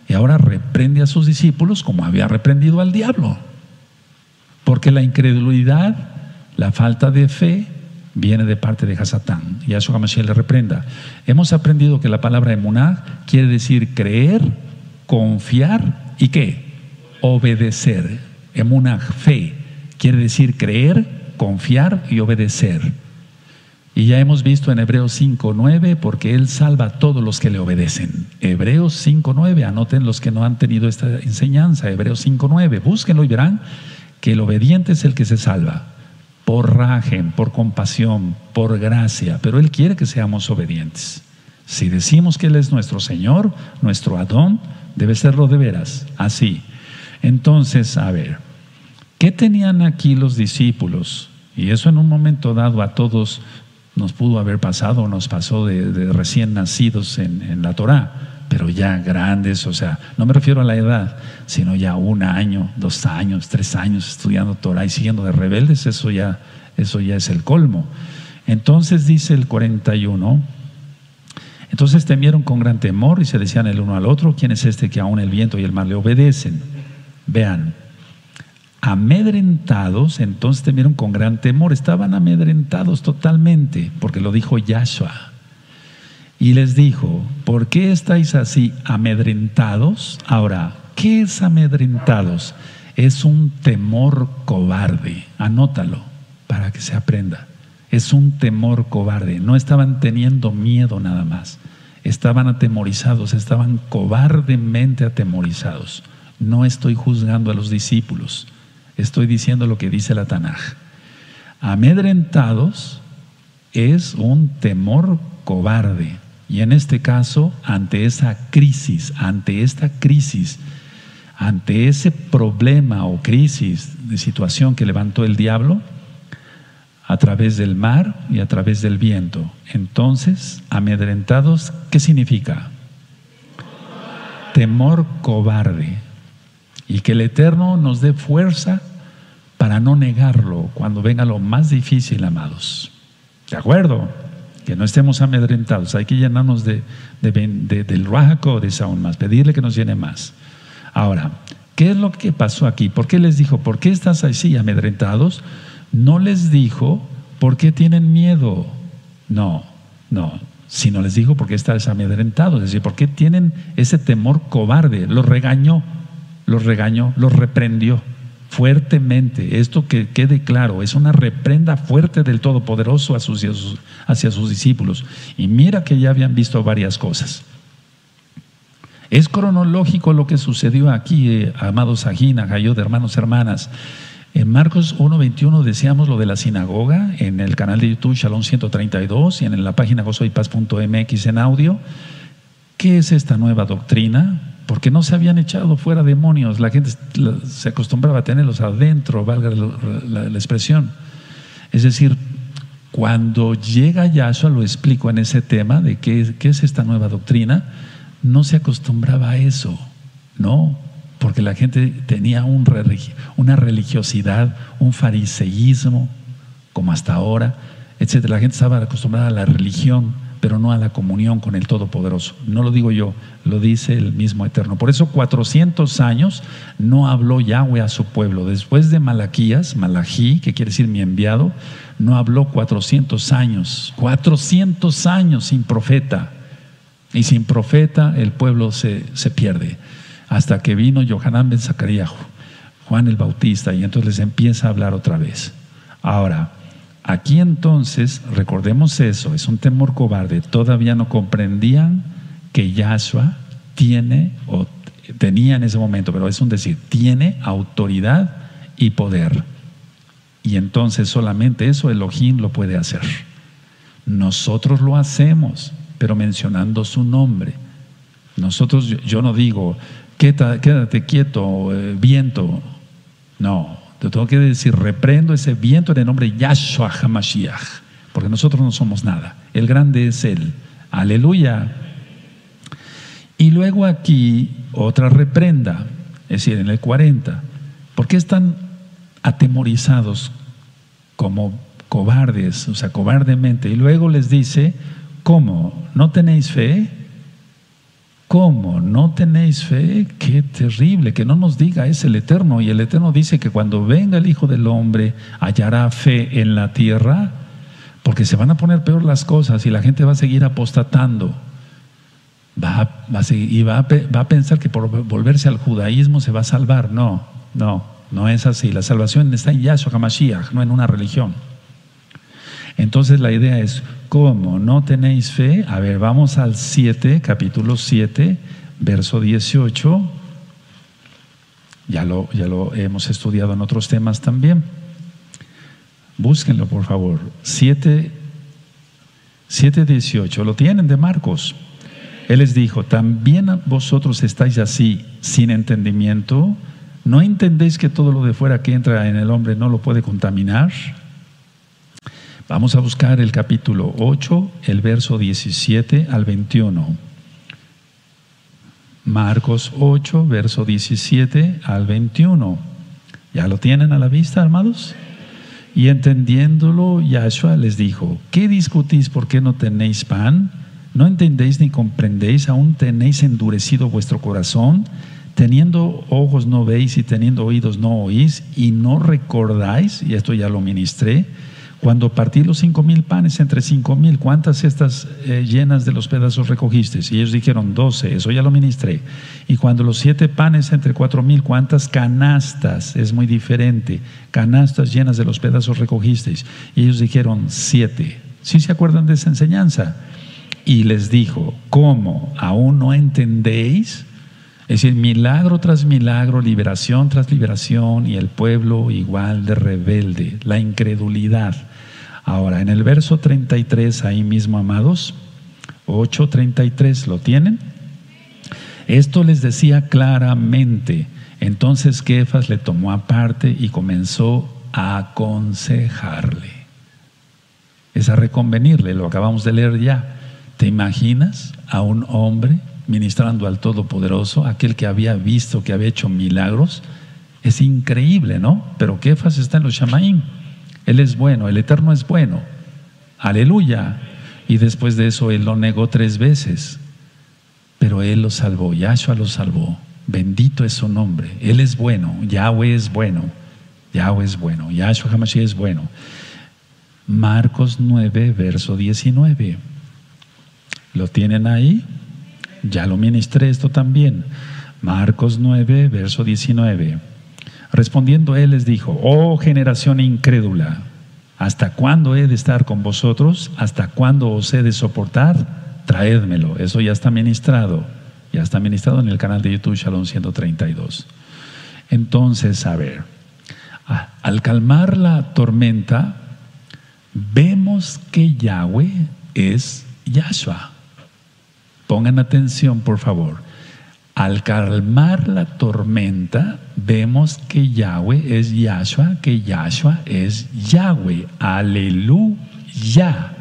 y ahora reprende a sus discípulos como había reprendido al diablo. Porque la incredulidad, la falta de fe, viene de parte de Hasatán. Yahshua Mashiach le reprenda. Hemos aprendido que la palabra emuná quiere decir creer, confiar y qué? Obedecer. Emuná, fe, quiere decir creer, confiar y obedecer. Y ya hemos visto en Hebreos 5.9, porque Él salva a todos los que le obedecen. Hebreos 5.9, anoten los que no han tenido esta enseñanza. Hebreos 5.9, búsquenlo y verán que el obediente es el que se salva. Por rajen, por compasión, por gracia. Pero Él quiere que seamos obedientes. Si decimos que Él es nuestro Señor, nuestro Adón, debe serlo de veras. Así. Entonces, a ver, ¿qué tenían aquí los discípulos? Y eso en un momento dado a todos nos pudo haber pasado, nos pasó de, recién nacidos en, la Torah, pero ya grandes, o sea, no me refiero a la edad, sino ya un año, dos años, tres años estudiando Torah y siguiendo de rebeldes, eso ya, eso ya es el colmo. Entonces dice el 41, entonces temieron con gran temor y se decían el uno al otro, ¿quién es este que aún el viento y el mar le obedecen? Vean, amedrentados, entonces temieron con gran temor, estaban amedrentados totalmente, porque lo dijo Yahshua. Y les dijo, ¿por qué estáis así amedrentados? Ahora, ¿qué es amedrentados? Es un temor cobarde, anótalo para que se aprenda. Es un temor cobarde, no estaban teniendo miedo nada más, estaban atemorizados, estaban cobardemente atemorizados. No estoy juzgando a los discípulos estoy diciendo lo que dice la Tanaj. Amedrentados es un temor cobarde. Y en este caso, ante esa crisis, ante esta crisis, ante ese problema o crisis de situación que levantó el diablo, a través del mar y a través del viento. Entonces, amedrentados, ¿qué significa? Temor cobarde. Y que el Eterno nos dé fuerza para no negarlo cuando venga lo más difícil, amados. ¿De acuerdo? Que no estemos amedrentados. Hay que llenarnos de, del Rajaco de aún más, pedirle que nos llene más. Ahora, ¿qué es lo que pasó aquí? ¿Por qué les dijo, ¿por qué estás así amedrentados? No les dijo, ¿por qué tienen miedo? No, no. Sino les dijo, ¿por qué estás amedrentados? Es decir, ¿por qué tienen ese temor cobarde? Los regañó los regañó, los reprendió fuertemente. Esto que quede claro, es una reprenda fuerte del Todopoderoso hacia sus, discípulos. Y mira que ya habían visto varias cosas. Es cronológico lo que sucedió aquí, eh, amados Agina, Jayot, hermanos, hermanas. En Marcos 1.21 decíamos lo de la sinagoga, en el canal de YouTube Shalom 132 y en la página gozoypaz.mx en audio. ¿Qué es esta nueva doctrina? Porque no se habían echado fuera demonios, la gente se acostumbraba a tenerlos adentro, valga la, expresión. Es decir, cuando llega Yahshua, lo explico en ese tema de qué, qué es esta nueva doctrina, no se acostumbraba a eso, no, porque la gente tenía un, una religiosidad, un fariseísmo, como hasta ahora, etc. La gente estaba acostumbrada a la religión pero no a la comunión con el Todopoderoso. No lo digo yo, lo dice el mismo Eterno. Por eso 400 años no habló Yahweh a su pueblo. Después de Malaquías, Malají, que quiere decir mi enviado, no habló 400 años. 400 años sin profeta. Y sin profeta el pueblo se, se pierde. Hasta que vino Johanán ben Zacarías, Juan el Bautista, y entonces les empieza a hablar otra vez. Ahora, aquí entonces, recordemos eso, es un temor cobarde. Todavía no comprendían que Yahshua tiene o tenía en ese momento, pero es un decir, tiene autoridad y poder. Y entonces solamente eso Elohim lo puede hacer. Nosotros lo hacemos, pero mencionando su nombre. Nosotros, yo, no digo, quédate, quieto, eh, viento. No, te tengo que decir, reprendo ese viento en el nombre de Yahshua HaMashiach, porque nosotros no somos nada. El grande es Él. Aleluya. Y luego aquí otra reprenda, es decir, en el 40. ¿Por qué están atemorizados como cobardes, o sea, cobardemente? Y luego les dice, ¿cómo? ¿No tenéis fe? ¿Cómo? ¿No tenéis fe? Qué terrible, que no nos diga es el Eterno. Y el Eterno dice que cuando venga el Hijo del Hombre hallará fe en la tierra, porque se van a poner peor las cosas y la gente va a seguir apostatando va, a, y va a, pensar que por volverse al judaísmo se va a salvar. No, no, no es así. La salvación está en Yahshua HaMashiach, no en una religión. Entonces la idea es, ¿cómo no tenéis fe? A ver, vamos al 7, capítulo 7, verso 18. Ya lo, ya lo hemos estudiado en otros temas también. Búsquenlo, por favor. 7, 7, 18. Lo tienen de Marcos. Él les dijo, ¿también vosotros estáis así sin entendimiento? ¿No entendéis que todo lo de fuera que entra en el hombre no lo puede contaminar? Vamos a buscar el capítulo 8, el verso 17 al 21. Marcos 8, verso 17 al 21. ¿Ya lo tienen a la vista, hermanos? Y entendiéndolo, Yahshua les dijo, ¿qué discutís por qué no tenéis pan? ¿No entendéis ni comprendéis? ¿Aún tenéis endurecido vuestro corazón? Teniendo ojos no veis y teniendo oídos no oís y no recordáis, y esto ya lo ministré, cuando partí los cinco mil panes entre cinco mil, ¿cuántas cestas eh, llenas de los pedazos recogiste? Y ellos dijeron doce, eso ya lo ministré. Y cuando los siete panes entre cuatro mil, ¿cuántas canastas? Es muy diferente. Canastas llenas de los pedazos recogisteis. Y ellos dijeron siete. ¿Sí se acuerdan de esa enseñanza? y les dijo, ¿cómo? ¿Aún no entendéis? Es decir, milagro tras milagro, liberación tras liberación y el pueblo igual de rebelde, la incredulidad. Ahora, en el verso 33, ahí mismo, amados, 8.33, ¿lo tienen? Esto les decía claramente. Entonces Kefas le tomó aparte y comenzó a aconsejarle. Es a reconvenirle, lo acabamos de leer ya. ¿Te imaginas a un hombre ministrando al Todopoderoso, aquel que había visto, que había hecho milagros? Es increíble, ¿no? Pero Kefas está en los Shamaim. Él es bueno, el Eterno es bueno. Aleluya. Y después de eso él lo negó tres veces. Pero él lo salvó, Yahshua lo salvó. Bendito es su nombre. Él es bueno, Yahweh es bueno. Yahweh es bueno, Yahshua Hamashiach es bueno. Marcos 9, verso 19. ¿Lo tienen ahí? Ya lo ministré esto también. Marcos 9, verso 19. Respondiendo él les dijo, oh generación incrédula, ¿hasta cuándo he de estar con vosotros? ¿Hasta cuándo os he de soportar? Traédmelo. Eso ya está ministrado. Ya está ministrado en el canal de YouTube Shalom 132. Entonces, a ver, al calmar la tormenta, vemos que Yahweh es Yahshua. Pongan atención, por favor. Al calmar la tormenta, vemos que Yahweh es Yahshua, que Yahshua es Yahweh. Aleluya.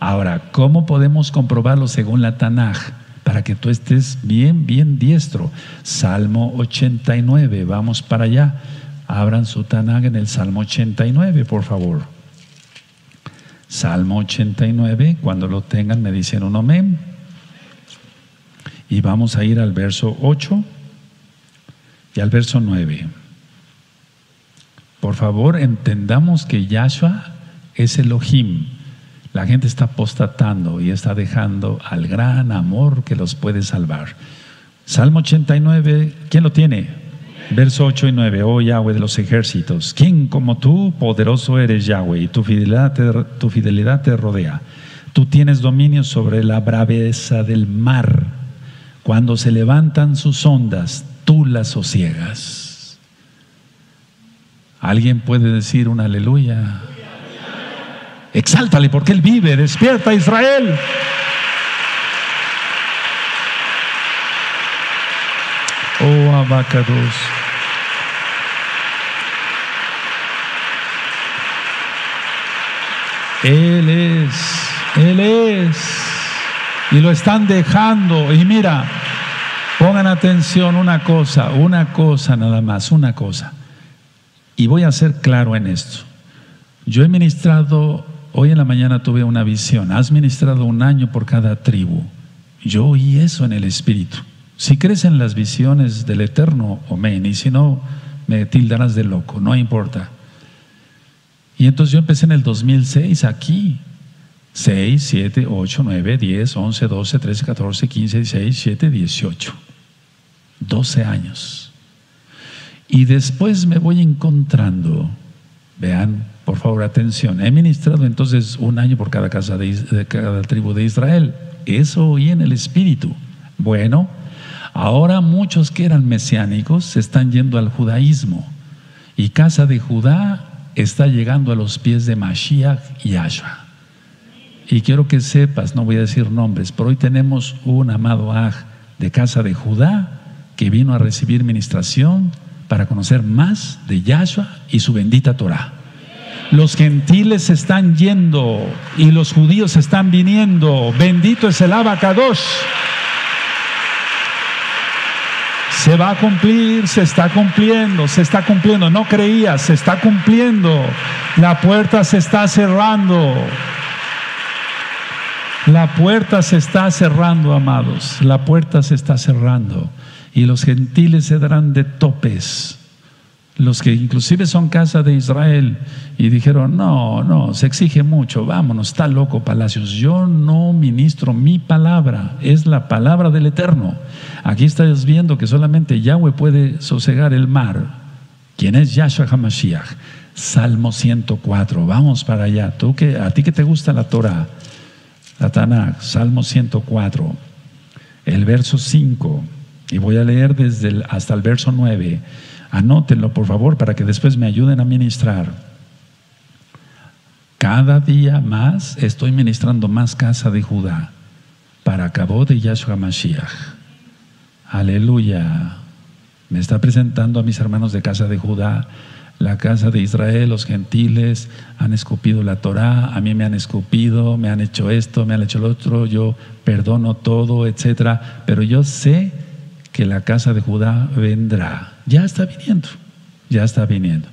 Ahora, ¿cómo podemos comprobarlo según la Tanaj? Para que tú estés bien, bien diestro. Salmo 89, vamos para allá. Abran su Tanaj en el Salmo 89, por favor. Salmo 89, cuando lo tengan me dicen un amén. Y vamos a ir al verso 8 y al verso 9. Por favor, entendamos que Yahshua es Elohim. La gente está apostatando y está dejando al gran amor que los puede salvar. Salmo 89, ¿quién lo tiene? Verso 8 y 9, oh Yahweh de los ejércitos, ¿quién como tú, poderoso eres Yahweh, y tu fidelidad te, tu fidelidad te rodea? Tú tienes dominio sobre la braveza del mar. Cuando se levantan sus ondas, tú las sosiegas. ¿Alguien puede decir un aleluya? Exáltale porque Él vive, despierta Israel. Oh abacados. Él es, Él es. Y lo están dejando. Y mira, pongan atención una cosa, una cosa nada más, una cosa. Y voy a ser claro en esto. Yo he ministrado, hoy en la mañana tuve una visión, has ministrado un año por cada tribu. Yo oí eso en el Espíritu. Si crees en las visiones del Eterno, amén, y si no, me tildarás de loco, no importa. Y entonces yo empecé en el 2006 aquí. 6, 7, 8, 9, 10, 11, 12, 13, 14, 15, 16, 17, 18. 12 años. Y después me voy encontrando, vean, por favor, atención, he ministrado entonces un año por cada casa de, cada tribu de Israel. Eso oí en el Espíritu. Bueno, ahora muchos que eran mesiánicos se están yendo al judaísmo. Y casa de Judá está llegando a los pies de Mashiach y Ashua. Y quiero que sepas, no voy a decir nombres, pero hoy tenemos un amado Aj de casa de Judá que vino a recibir ministración para conocer más de Yahshua y su bendita Torah. Los gentiles están yendo y los judíos están viniendo. Bendito es el abacados. Se va a cumplir, se está cumpliendo, se está cumpliendo. No creías, se está cumpliendo. La puerta se está cerrando. La puerta se está cerrando, amados. La puerta se está cerrando. Y los gentiles se darán de topes. Los que inclusive son casa de Israel y dijeron, no, no, se exige mucho, vámonos, está loco Palacios. Yo no ministro mi palabra, es la palabra del Eterno. Aquí estás viendo que solamente Yahweh puede sosegar el mar. ¿Quién es Yahshua HaMashiach? Salmo 104, vamos para allá. Tú que, a ti que te gusta la Torah, la Salmo 104, el verso 5, y voy a leer desde hasta el verso 9. Anótenlo, por favor, para que después me ayuden a ministrar. Cada día más estoy ministrando más casa de Judá para acabó de Yahshua Mashiach. Aleluya. Me está presentando a mis hermanos de casa de Judá la casa de Israel, los gentiles han escupido la Torá, a mí me han escupido, me han hecho esto, me han hecho lo otro, yo perdono todo, etcétera, pero yo sé que la casa de Judá vendrá, ya está viniendo, ya está viniendo,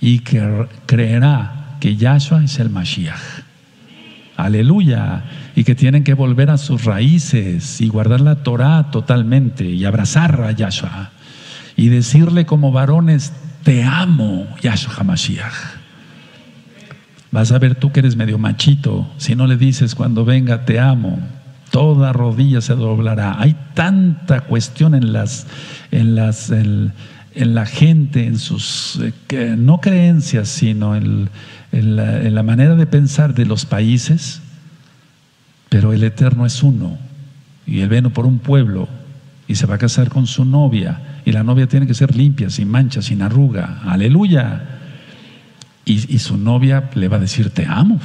y que creerá que Yahshua es el Mashiach. Aleluya. Y que tienen que volver a sus raíces y guardar la Torá totalmente y abrazar a Yahshua y decirle como varones, te amo, Yahshua HaMashiach. Vas a ver tú que eres medio machito, si no le dices cuando venga, te amo, toda rodilla se doblará. Hay tanta cuestión en las, en las, en, la gente, en sus eh, no creencias, sino en, la, en la manera de pensar de los países. Pero el Eterno es uno y Él vino por un pueblo y se va a casar con su novia y la novia tiene que ser limpia, sin mancha, sin arruga. Aleluya. Y, su novia le va a decir, te amo.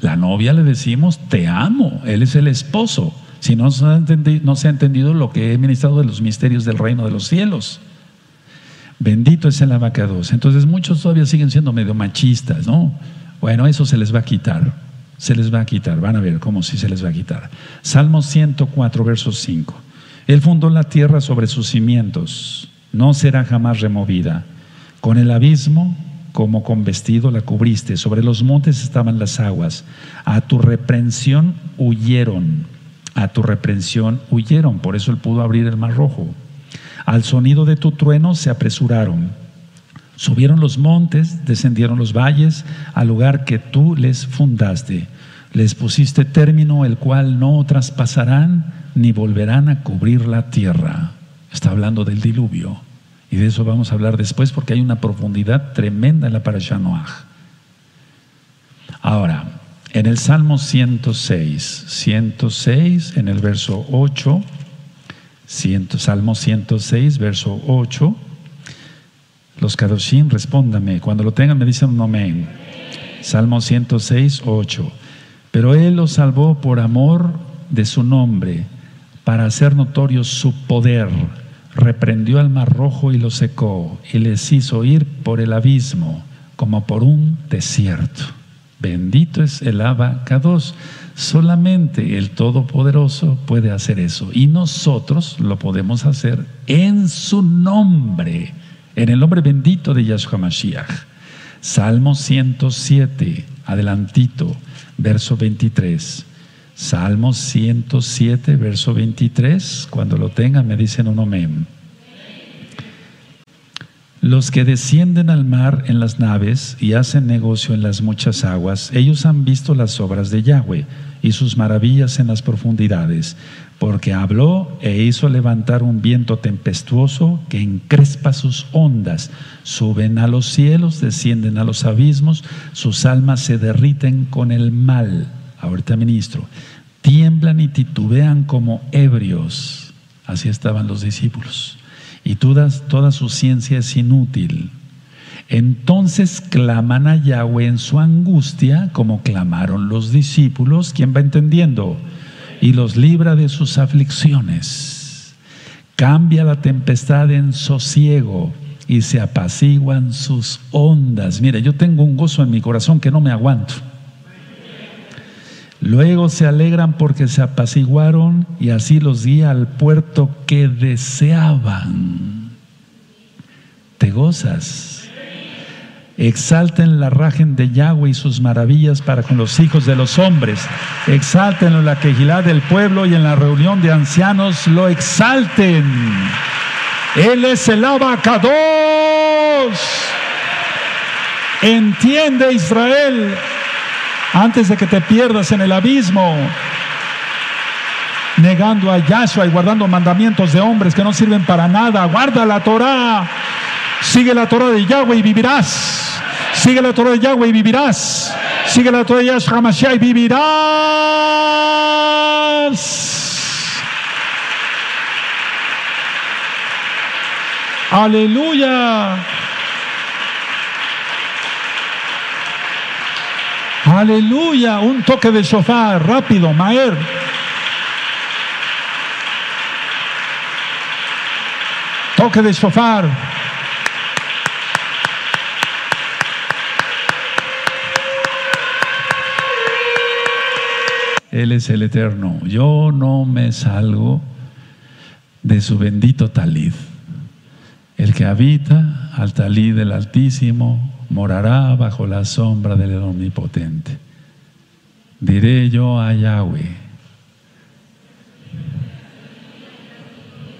La novia le decimos, te amo. Él es el esposo. Si no se, ha entendido, no se ha entendido lo que he ministrado de los misterios del reino de los cielos. Bendito es el abacados. Entonces muchos todavía siguen siendo medio machistas, ¿no? Bueno, eso se les va a quitar. Se les va a quitar. Van a ver cómo sí se les va a quitar. Salmo 104, verso 5. Él fundó la tierra sobre sus cimientos, no será jamás removida. Con el abismo, como con vestido, la cubriste, sobre los montes estaban las aguas. A tu reprensión huyeron, a tu reprensión huyeron, por eso él pudo abrir el mar rojo. Al sonido de tu trueno se apresuraron. Subieron los montes, descendieron los valles, al lugar que tú les fundaste. Les pusiste término el cual no traspasarán ni volverán a cubrir la tierra. Está hablando del diluvio. Y de eso vamos a hablar después porque hay una profundidad tremenda en la Parashah Noach. Ahora, en el Salmo 106, 106 en el verso 8, Salmo 106, verso 8, los Kadoshim, respóndame, cuando lo tengan me dicen un amén. Salmo 106, 8. Pero Él los salvó por amor de su nombre, para hacer notorio su poder. Reprendió al mar rojo y lo secó, y les hizo ir por el abismo, como por un desierto. Bendito es el abacados. Solamente el Todopoderoso puede hacer eso. Y nosotros lo podemos hacer en su nombre, en el nombre bendito de Yahshua Mashiach. Salmo 107, adelantito, verso 23. Salmo 107, verso 23. Cuando lo tengan, me dicen un amén. Los que descienden al mar en las naves y hacen negocio en las muchas aguas, ellos han visto las obras de Yahweh y sus maravillas en las profundidades, porque habló e hizo levantar un viento tempestuoso que encrespa sus ondas, suben a los cielos, descienden a los abismos, sus almas se derriten con el mal. Ahorita ministro, tiemblan y titubean como ebrios. Así estaban los discípulos y toda, su ciencia es inútil. Entonces claman a Yahweh en su angustia, como clamaron los discípulos, ¿quién va entendiendo? Y los libra de sus aflicciones. Cambia la tempestad en sosiego y se apaciguan sus ondas. Mire, yo tengo un gozo en mi corazón que no me aguanto. Luego se alegran porque se apaciguaron y así los guía al puerto que deseaban. Te gozas. Exalten la rajen de Yahweh y sus maravillas para con los hijos de los hombres. Exalten en la quejilá del pueblo y en la reunión de ancianos lo exalten. Él es el abacados. Entiende Israel antes de que te pierdas en el abismo, negando a Yahshua y guardando mandamientos de hombres que no sirven para nada. Guarda la Torah, sigue la Torah de Yahweh y vivirás. Sigue la Torah de Yahweh y vivirás. Sigue la Torah de Yahshua Mashiach y vivirás. Aleluya. Aleluya, un toque de sofá rápido, Maer. Toque de sofá. Él es el eterno. Yo no me salgo de su bendito talid. El que habita al talid del Altísimo morará bajo la sombra del Omnipotente. Diré yo a Yahweh,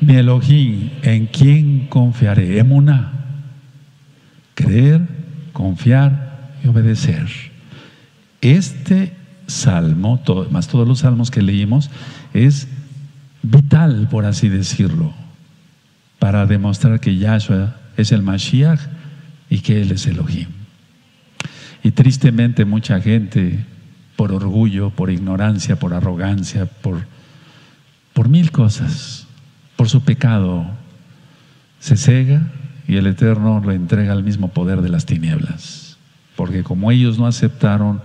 mi Elohim, ¿en quién confiaré? Emuná, creer, confiar y obedecer. Este salmo, más todos los salmos que leímos, es vital, por así decirlo, para demostrar que Yahshua es el Mashiach y que Él es Elohim. Y tristemente mucha gente, por orgullo, por ignorancia, por arrogancia, por, por mil cosas, por su pecado, se cega y el Eterno lo entrega al mismo poder de las tinieblas. Porque como ellos no aceptaron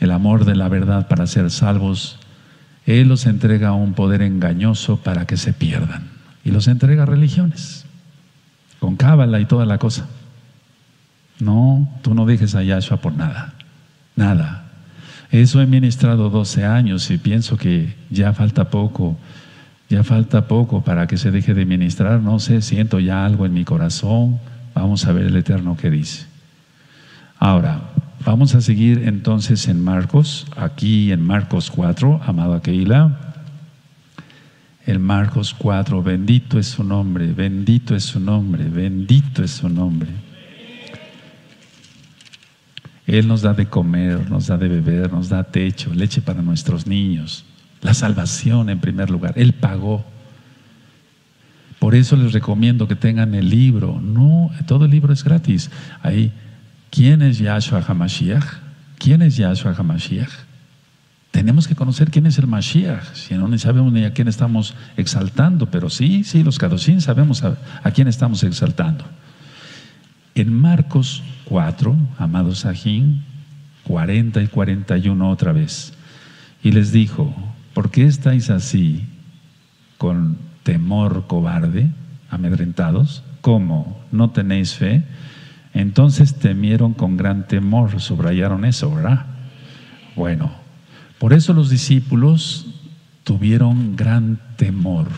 el amor de la verdad para ser salvos, Él los entrega a un poder engañoso para que se pierdan. Y los entrega a religiones, con cábala y toda la cosa. No, tú no dejes a Yahshua por nada, nada. Eso he ministrado 12 años y pienso que ya falta poco, ya falta poco para que se deje de ministrar. No sé, siento ya algo en mi corazón. Vamos a ver el Eterno que dice. Ahora, vamos a seguir entonces en Marcos, aquí en Marcos 4, amado Keila. En Marcos 4, bendito es su nombre, bendito es su nombre, bendito es su nombre. Él nos da de comer, nos da de beber, nos da techo, leche para nuestros niños, la salvación en primer lugar. Él pagó. Por eso les recomiendo que tengan el libro. No, todo el libro es gratis. Ahí, ¿quién es Yahshua HaMashiach? ¿Quién es Yahshua HaMashiach? Tenemos que conocer quién es el Mashiach, si no ni sabemos ni a quién estamos exaltando, pero sí, sí, los Kadoshim sabemos a, a quién estamos exaltando. En Marcos 4, amados Sajín, 40 y 41 otra vez. Y les dijo, ¿por qué estáis así con temor cobarde, amedrentados? ¿Cómo? ¿No tenéis fe? Entonces temieron con gran temor, subrayaron eso, ¿verdad? Bueno, por eso los discípulos tuvieron gran temor.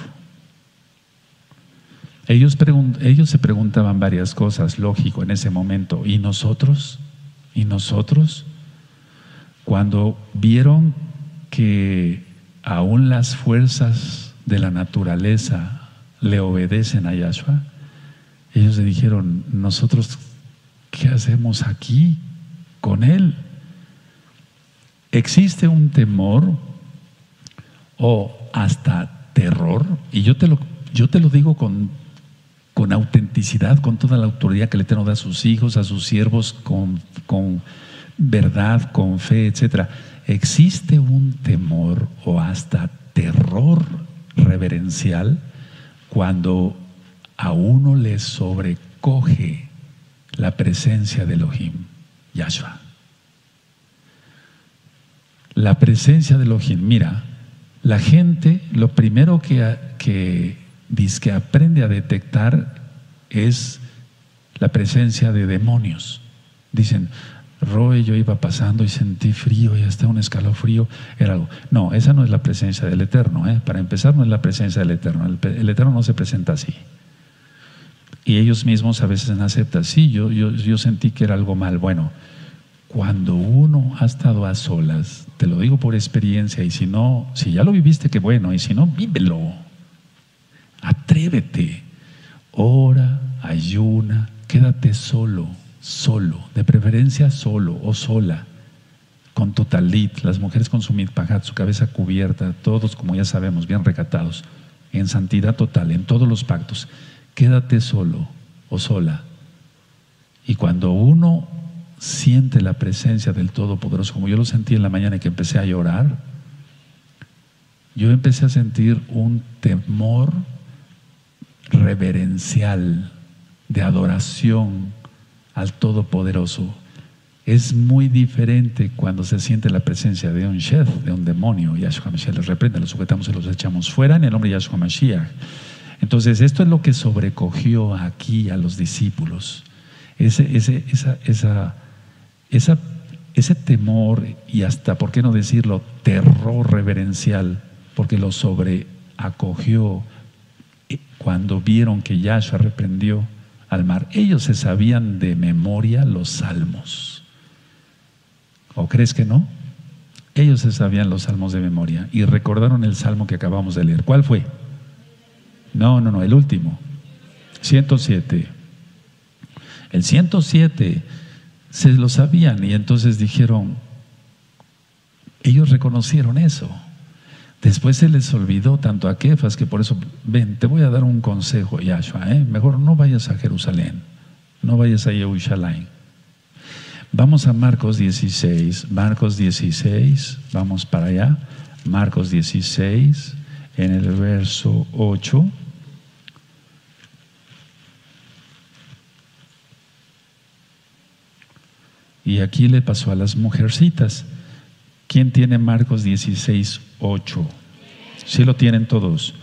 Ellos, ellos se preguntaban varias cosas, lógico, en ese momento. ¿Y nosotros? ¿Y nosotros? Cuando vieron que aún las fuerzas de la naturaleza le obedecen a Yahshua, ellos le dijeron, nosotros, ¿qué hacemos aquí con Él? Existe un temor o hasta terror, y yo te lo, yo te lo digo con con autenticidad, con toda la autoridad que el Eterno da a sus hijos, a sus siervos, con, verdad, con fe, etc. Existe un temor o hasta terror reverencial cuando a uno le sobrecoge la presencia de Elohim, Yahshua. La presencia de Elohim. Mira, la gente lo primero que, que dice que aprende a detectar es la presencia de demonios. Dicen, Roy, yo iba pasando y sentí frío y hasta un escalofrío. Era algo. No, esa no es la presencia del Eterno. ¿eh? Para empezar, no es la presencia del Eterno. El, Eterno no se presenta así. Y ellos mismos a veces aceptan, sí, yo, yo, yo sentí que era algo mal. Bueno, cuando uno ha estado a solas, te lo digo por experiencia, y si no, si ya lo viviste, qué bueno, y si no, vívelo. Atrévete, ora, ayuna, quédate solo, solo, de preferencia solo o sola, con tu talit, las mujeres con su mitpagat, su cabeza cubierta, todos, como ya sabemos, bien recatados, en santidad total, en todos los pactos. Quédate solo o sola. Y cuando uno siente la presencia del Todopoderoso, como yo lo sentí en la mañana y que empecé a llorar, yo empecé a sentir un temor reverencial de adoración al Todopoderoso. Es muy diferente cuando se siente la presencia de un chef, de un demonio. Yahshua Mashiach les reprende, los sujetamos y los echamos fuera en el nombre de Yahshua Mashiach. Entonces, esto es lo que sobrecogió aquí a los discípulos. Ese, esa, esa, esa, ese temor y hasta, ¿por qué no decirlo?, terror reverencial, porque lo sobreacogió cuando vieron que Yahshua reprendió al mar, ellos se sabían de memoria los salmos. ¿O crees que no? Ellos se sabían los salmos de memoria y recordaron el salmo que acabamos de leer. ¿Cuál fue? No, no, no, el último. 107. El 107 se lo sabían y entonces dijeron, ellos reconocieron eso. Después se les olvidó tanto a Kefas que por eso, ven, te voy a dar un consejo, Yahshua, ¿eh? mejor no vayas a Jerusalén, no vayas a Yerushalayim. Vamos a Marcos 16, Marcos 16, vamos para allá, Marcos 16, en el verso 8. Y aquí le pasó a las mujercitas. ¿Quién tiene Marcos 16, 8? Sí lo tienen todos.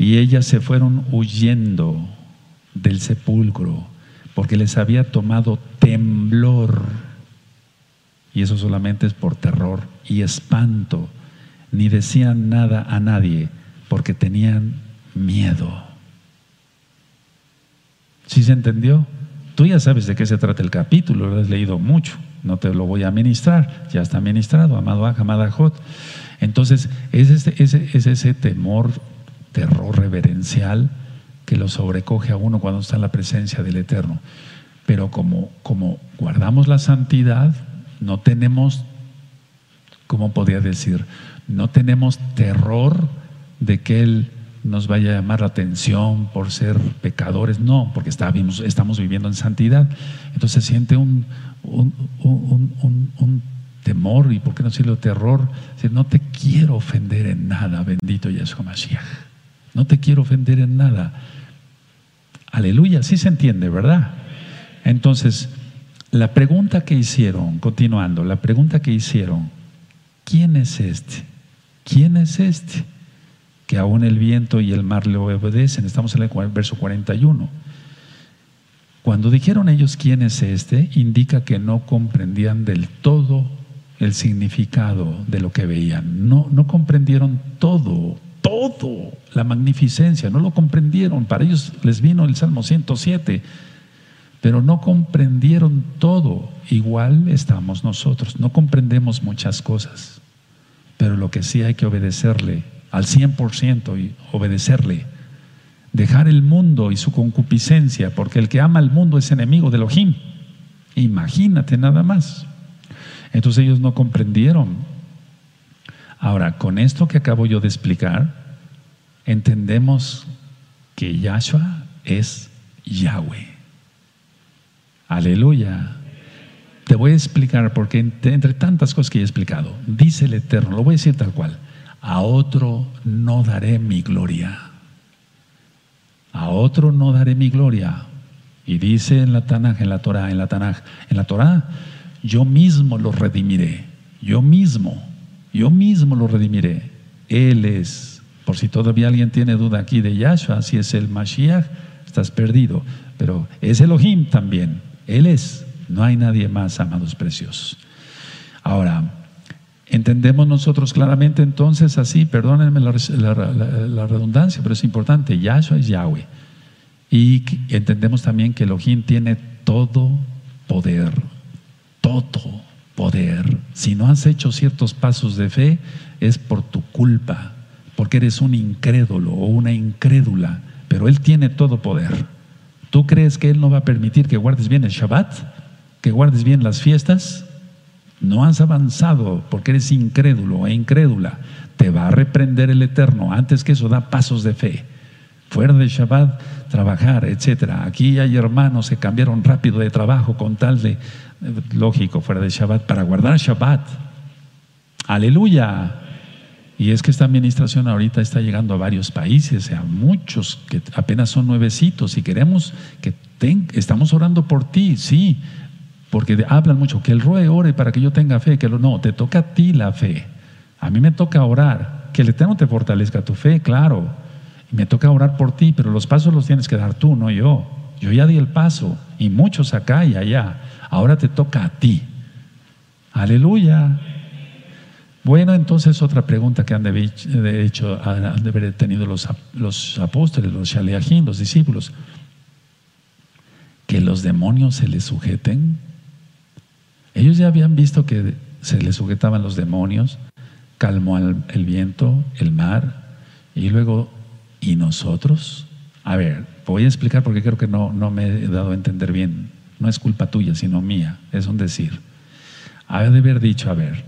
Y ellas se fueron huyendo del sepulcro porque les había tomado temblor. Y eso solamente es por terror y espanto. Ni decían nada a nadie porque tenían miedo. ¿Sí se entendió? Tú ya sabes de qué se trata el capítulo, lo has leído mucho no te lo voy a ministrar, ya está ministrado, amado amada Jot. Entonces, es ese, es ese temor, terror reverencial que lo sobrecoge a uno cuando está en la presencia del Eterno. Pero como, como guardamos la santidad, no tenemos, ¿cómo podría decir? No tenemos terror de que Él nos vaya a llamar la atención por ser pecadores, no, porque estamos viviendo en santidad. Entonces siente un, temor, y por qué no decirlo terror, no te quiero ofender en nada, bendito Yeshua Mashiach. No te quiero ofender en nada. Aleluya, sí se entiende, ¿verdad? Entonces, la pregunta que hicieron, continuando, la pregunta que hicieron, ¿quién es este? ¿Quién es este? Que aún el viento y el mar le obedecen. Estamos en el verso 41. Cuando dijeron ellos quién es este, indica que no comprendían del todo el significado de lo que veían. No, no comprendieron todo, todo, la magnificencia, no lo comprendieron. Para ellos les vino el Salmo 107 pero no comprendieron todo. Igual estamos nosotros, no comprendemos muchas cosas, pero lo que sí hay que obedecerle al 100% y obedecerle. Dejar el mundo y su concupiscencia, porque el que ama al mundo es enemigo de Elohim. Imagínate nada más. Entonces ellos no comprendieron. Ahora, con esto que acabo yo de explicar, entendemos que Yahshua es Yahweh. Aleluya. Te voy a explicar porque entre tantas cosas que he explicado, dice el Eterno, lo voy a decir tal cual, a otro no daré mi gloria. A otro no daré mi gloria. Y dice en la Tanaj, en la Torah, en la Tanaj, en la Torah, yo mismo lo redimiré. Yo mismo, yo mismo lo redimiré. Él es, por si todavía alguien tiene duda aquí de Yahshua, si es el Mashiach, estás perdido. Pero es Elohim también. Él es, no hay nadie más, amados preciosos. Ahora, entendemos nosotros claramente entonces así, perdónenme la, redundancia, pero es importante, Yahshua es Yahweh. Y entendemos también que Elohim tiene todo poder, todo poder. Si no has hecho ciertos pasos de fe, es por tu culpa, porque eres un incrédulo o una incrédula, pero Él tiene todo poder. ¿Tú crees que Él no va a permitir que guardes bien el Shabbat? ¿Que guardes bien las fiestas? No has avanzado porque eres incrédulo e incrédula. Te va a reprender el Eterno. Antes que eso, da pasos de fe. Fuera del Shabbat, trabajar, etcétera. Aquí hay hermanos que cambiaron rápido de trabajo con tal de, lógico, fuera del Shabbat, para guardar Shabbat. Aleluya. Y es que esta administración ahorita está llegando a varios países, a muchos que apenas son nuevecitos y queremos que estamos orando por ti, sí, porque hablan mucho, que el ROE ore para que yo tenga fe, que no, te toca a ti la fe. A mí me toca orar, que el Eterno te fortalezca tu fe, claro. Y me toca orar por ti, pero los pasos los tienes que dar tú, no yo. Yo ya di el paso, y muchos acá y allá. Ahora te toca a ti. Aleluya. Bueno, entonces otra pregunta que han de, hecho, han de haber tenido los, los apóstoles, los shaleachim, los discípulos, que los demonios se les sujeten. Ellos ya habían visto que se les sujetaban los demonios, calmó el viento, el mar, y luego, ¿y nosotros? A ver, voy a explicar porque creo que no, no me he dado a entender bien. No es culpa tuya, sino mía, es un decir. Ha de haber dicho, a ver,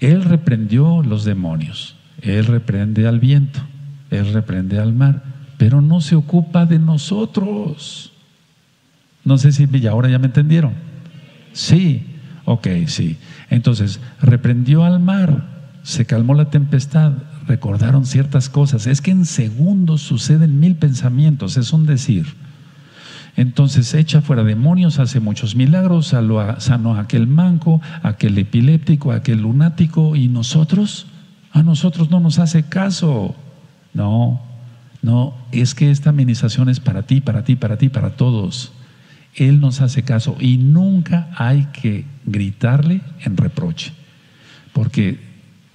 él reprendió los demonios, Él reprende al viento, Él reprende al mar, pero no se ocupa de nosotros. No sé si ahora ya me entendieron. Sí, ok, sí. Entonces, reprendió al mar, se calmó la tempestad, recordaron ciertas cosas. Es que en segundos suceden mil pensamientos, es un decir. Entonces echa fuera demonios, hace muchos milagros, sanó a aquel manco, a aquel epiléptico, a aquel lunático, y nosotros, a nosotros no nos hace caso. No, no, es que esta administración es para ti, para ti, para ti, para todos. Él nos hace caso y nunca hay que gritarle en reproche, porque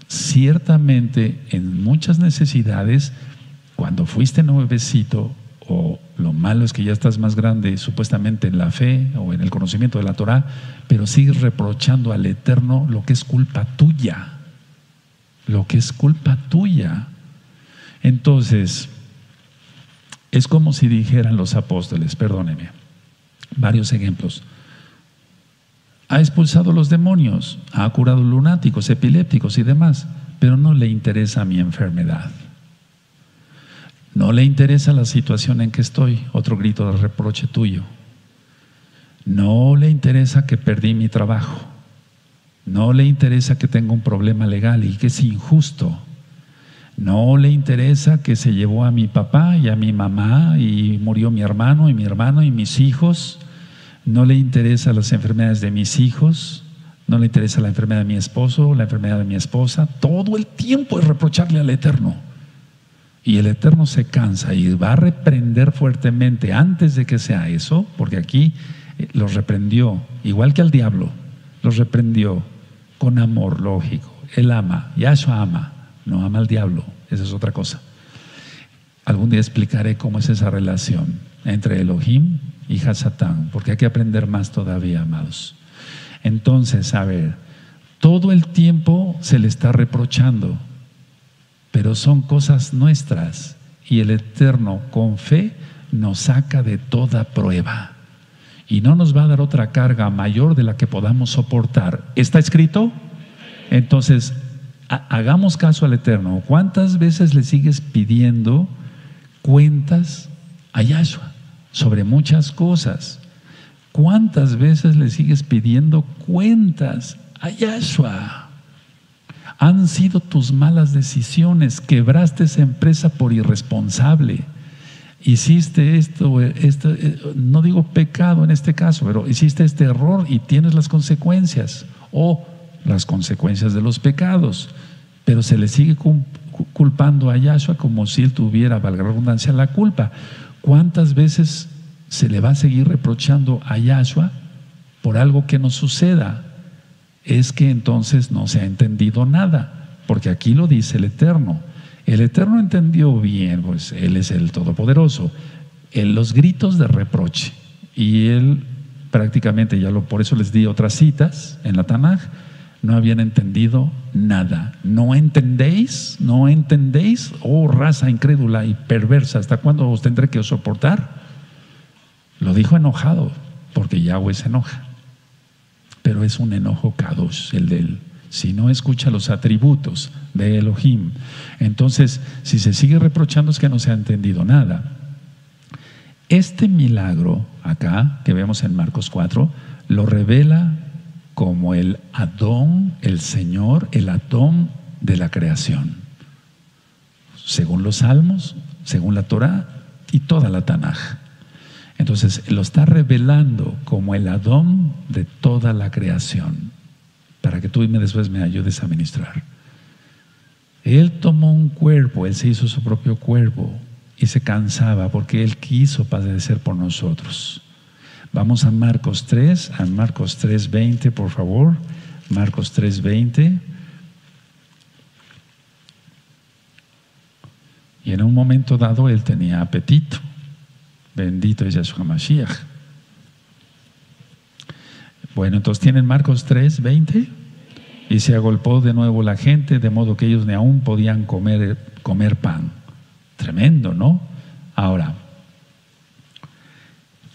ciertamente en muchas necesidades, cuando fuiste nuevecito o lo malo es que ya estás más grande supuestamente en la fe o en el conocimiento de la Torah, pero sigues reprochando al Eterno lo que es culpa tuya. Lo que es culpa tuya. Entonces, es como si dijeran los apóstoles, perdóneme, varios ejemplos. Ha expulsado los demonios, ha curado lunáticos, epilépticos y demás, pero no le interesa mi enfermedad. No le interesa la situación en que estoy, otro grito de reproche tuyo. No le interesa que perdí mi trabajo. No le interesa que tengo un problema legal y que es injusto. No le interesa que se llevó a mi papá y a mi mamá y murió mi hermano y mi hermano y mis hijos. No le interesa las enfermedades de mis hijos. No le interesa la enfermedad de mi esposo, la enfermedad de mi esposa. Todo el tiempo es reprocharle al Eterno. Y el Eterno se cansa y va a reprender fuertemente antes de que sea eso, porque aquí eh, los reprendió, igual que al diablo, los reprendió con amor lógico. Él ama, Yahshua ama, no ama al diablo, esa es otra cosa. Algún día explicaré cómo es esa relación entre Elohim y Hasatán, porque hay que aprender más todavía, amados. Entonces, a ver, todo el tiempo se le está reprochando, pero son cosas nuestras y el Eterno con fe nos saca de toda prueba y no nos va a dar otra carga mayor de la que podamos soportar. ¿Está escrito? Entonces, hagamos caso al Eterno. ¿Cuántas veces le sigues pidiendo cuentas a Yahshua sobre muchas cosas? ¿Cuántas veces le sigues pidiendo cuentas a Yahshua? Han sido tus malas decisiones, quebraste esa empresa por irresponsable hiciste esto, esto, eh, no digo pecado en este caso, pero hiciste este error y tienes las consecuencias o las consecuencias de los pecados, pero se le sigue culpando a Yahshua como si él tuviera, valga la redundancia, la culpa. ¿Cuántas veces se le va a seguir reprochando a Yahshua por algo que no suceda? Es que entonces no se ha entendido nada, porque aquí lo dice el Eterno. El Eterno entendió bien, pues Él es el Todopoderoso, en los gritos de reproche. Y Él prácticamente, ya lo, por eso les di otras citas en la Tanaj, no habían entendido nada. ¿No entendéis? ¿No entendéis? Oh, raza incrédula y perversa, ¿hasta cuándo os tendré que soportar? Lo dijo enojado, porque Yahweh se enoja. Pero es un enojo kadosh, el de él si no escucha los atributos de Elohim. Entonces, si se sigue reprochando es que no se ha entendido nada. Este milagro acá, que vemos en Marcos 4, lo revela como el Adón, el Señor, el Adón de la creación. Según los salmos, según la Torah y toda la Tanaj. Entonces lo está revelando como el Adón de toda la creación para que tú después me ayudes a ministrar. Él tomó un cuerpo, Él se hizo su propio cuerpo y se cansaba porque Él quiso padecer por nosotros. Vamos a Marcos 3, a Marcos 3.20, por favor. Marcos 3.20. Y en un momento dado Él tenía apetito. Bendito es Yahshua Mashiach. Bueno, entonces tienen Marcos 3, 20. Y se agolpó de nuevo la gente, de modo que ellos ni aún podían comer, comer pan. Tremendo, ¿no? Ahora,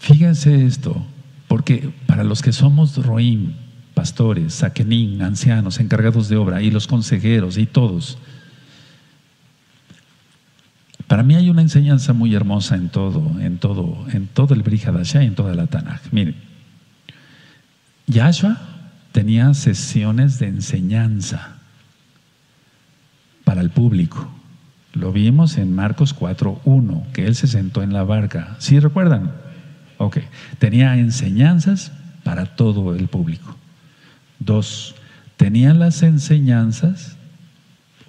fíjense esto, porque para los que somos Roim, pastores, saquenín, ancianos, encargados de obra, y los consejeros, y todos, para mí hay una enseñanza muy hermosa en todo, en todo, en todo el Brihadashá y en toda la Tanaj. Miren, Yahshua tenía sesiones de enseñanza para el público. Lo vimos en Marcos 4.1, que él se sentó en la barca. ¿Sí recuerdan? Ok. Tenía enseñanzas para todo el público. Dos, tenía las enseñanzas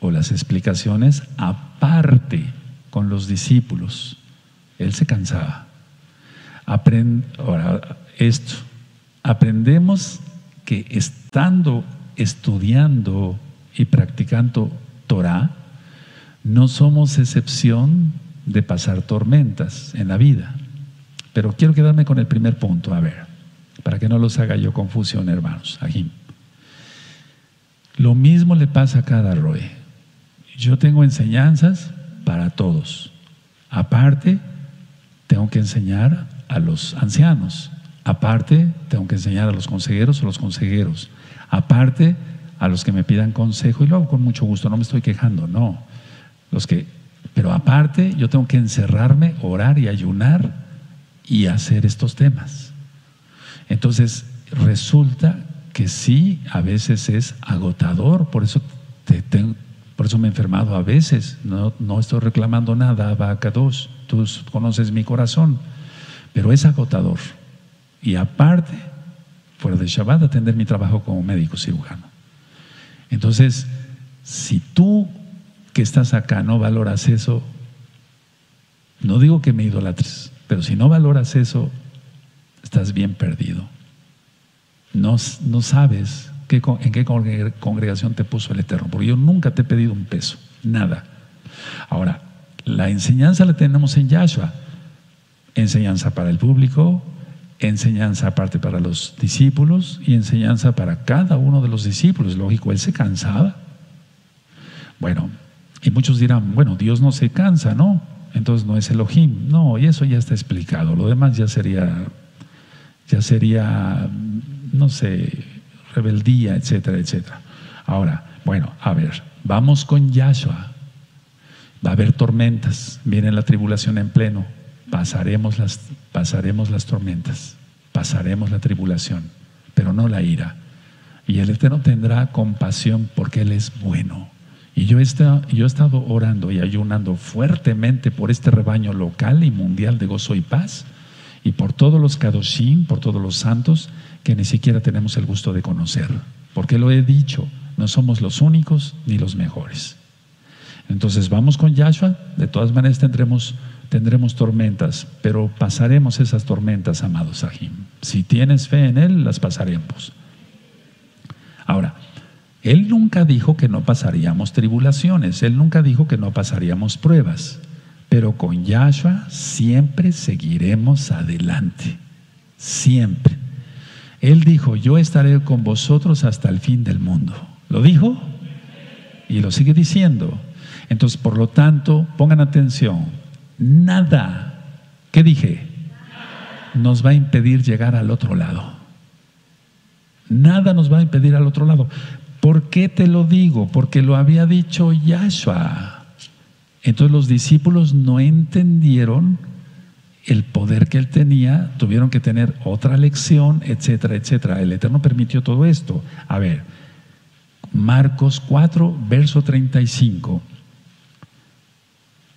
o las explicaciones aparte con los discípulos. Él se cansaba. Ahora, esto, aprendemos que estando estudiando y practicando Torah, no somos excepción de pasar tormentas en la vida. Pero quiero quedarme con el primer punto, a ver, para que no los haga yo confusión, hermanos. Lo mismo le pasa a cada roe. Yo tengo enseñanzas para todos. Aparte, tengo que enseñar a los ancianos, Aparte, tengo que enseñar a los consejeros o los consejeros. Aparte, a los que me pidan consejo, y lo hago con mucho gusto, no me estoy quejando, no. Los que, pero aparte, yo tengo que encerrarme, orar y ayunar y hacer estos temas. Entonces, resulta que sí, a veces es agotador, por eso, te, por eso me he enfermado a veces, no, no estoy reclamando nada, vaca dos, tú conoces mi corazón, pero es agotador. Y aparte, fuera de Shabbat, atender mi trabajo como médico cirujano. Entonces, si tú que estás acá no valoras eso, no digo que me idolatres, pero si no valoras eso, estás bien perdido. No, no sabes qué, en qué congregación te puso el Eterno, porque yo nunca te he pedido un peso, nada. Ahora, la enseñanza la tenemos en Yahshua, enseñanza para el público, enseñanza aparte para los discípulos y enseñanza para cada uno de los discípulos. Lógico, él se cansaba. Bueno, y muchos dirán, bueno, Dios no se cansa, ¿no? Entonces no es Elohim. No, y eso ya está explicado. Lo demás ya sería, ya sería, no sé, rebeldía, etcétera, etcétera. Ahora, bueno, a ver, vamos con Yahshua. Va a haber tormentas, viene la tribulación en pleno pasaremos las, pasaremos las tormentas, pasaremos la tribulación, pero no la ira. Y el Eterno tendrá compasión porque Él es bueno. Y yo he, estado, yo he estado orando y ayunando fuertemente por este rebaño local y mundial de gozo y paz, y por todos los Kadoshim, por todos los santos que ni siquiera tenemos el gusto de conocer. Porque lo he dicho, no somos los únicos ni los mejores. Entonces vamos con Yahshua, de todas maneras tendremos tendremos tormentas, pero pasaremos esas tormentas, amados Sahim. Si tienes fe en Él, las pasaremos. Ahora, Él nunca dijo que no pasaríamos tribulaciones, Él nunca dijo que no pasaríamos pruebas, pero con Yahshua siempre seguiremos adelante, siempre. Él dijo, yo estaré con vosotros hasta el fin del mundo. ¿Lo dijo? Y lo sigue diciendo. Entonces, por lo tanto, pongan atención, nada, ¿qué dije? Nos va a impedir llegar al otro lado. Nada nos va a impedir al otro lado. ¿Por qué te lo digo? Porque lo había dicho Yahshua. Entonces los discípulos no entendieron el poder que él tenía, tuvieron que tener otra lección, etcétera, etcétera. El Eterno permitió todo esto. A ver, Marcos 4, verso 35.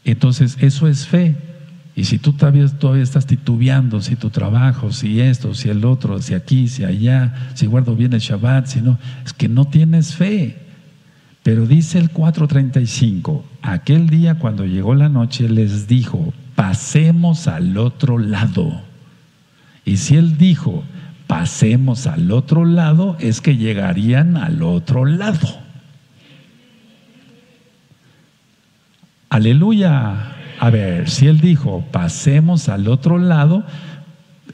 Entonces, eso es fe. Y si tú todavía, todavía, estás titubeando, si tu trabajo, si esto, si el otro, si aquí, si allá, si guardo bien el Shabbat, si no, es que no tienes fe. Pero dice el 4.35, aquel día cuando llegó la noche les dijo, pasemos al otro lado. Y si él dijo, pasemos al otro lado, es que llegarían al otro lado. Aleluya. A ver, si él dijo, pasemos al otro lado,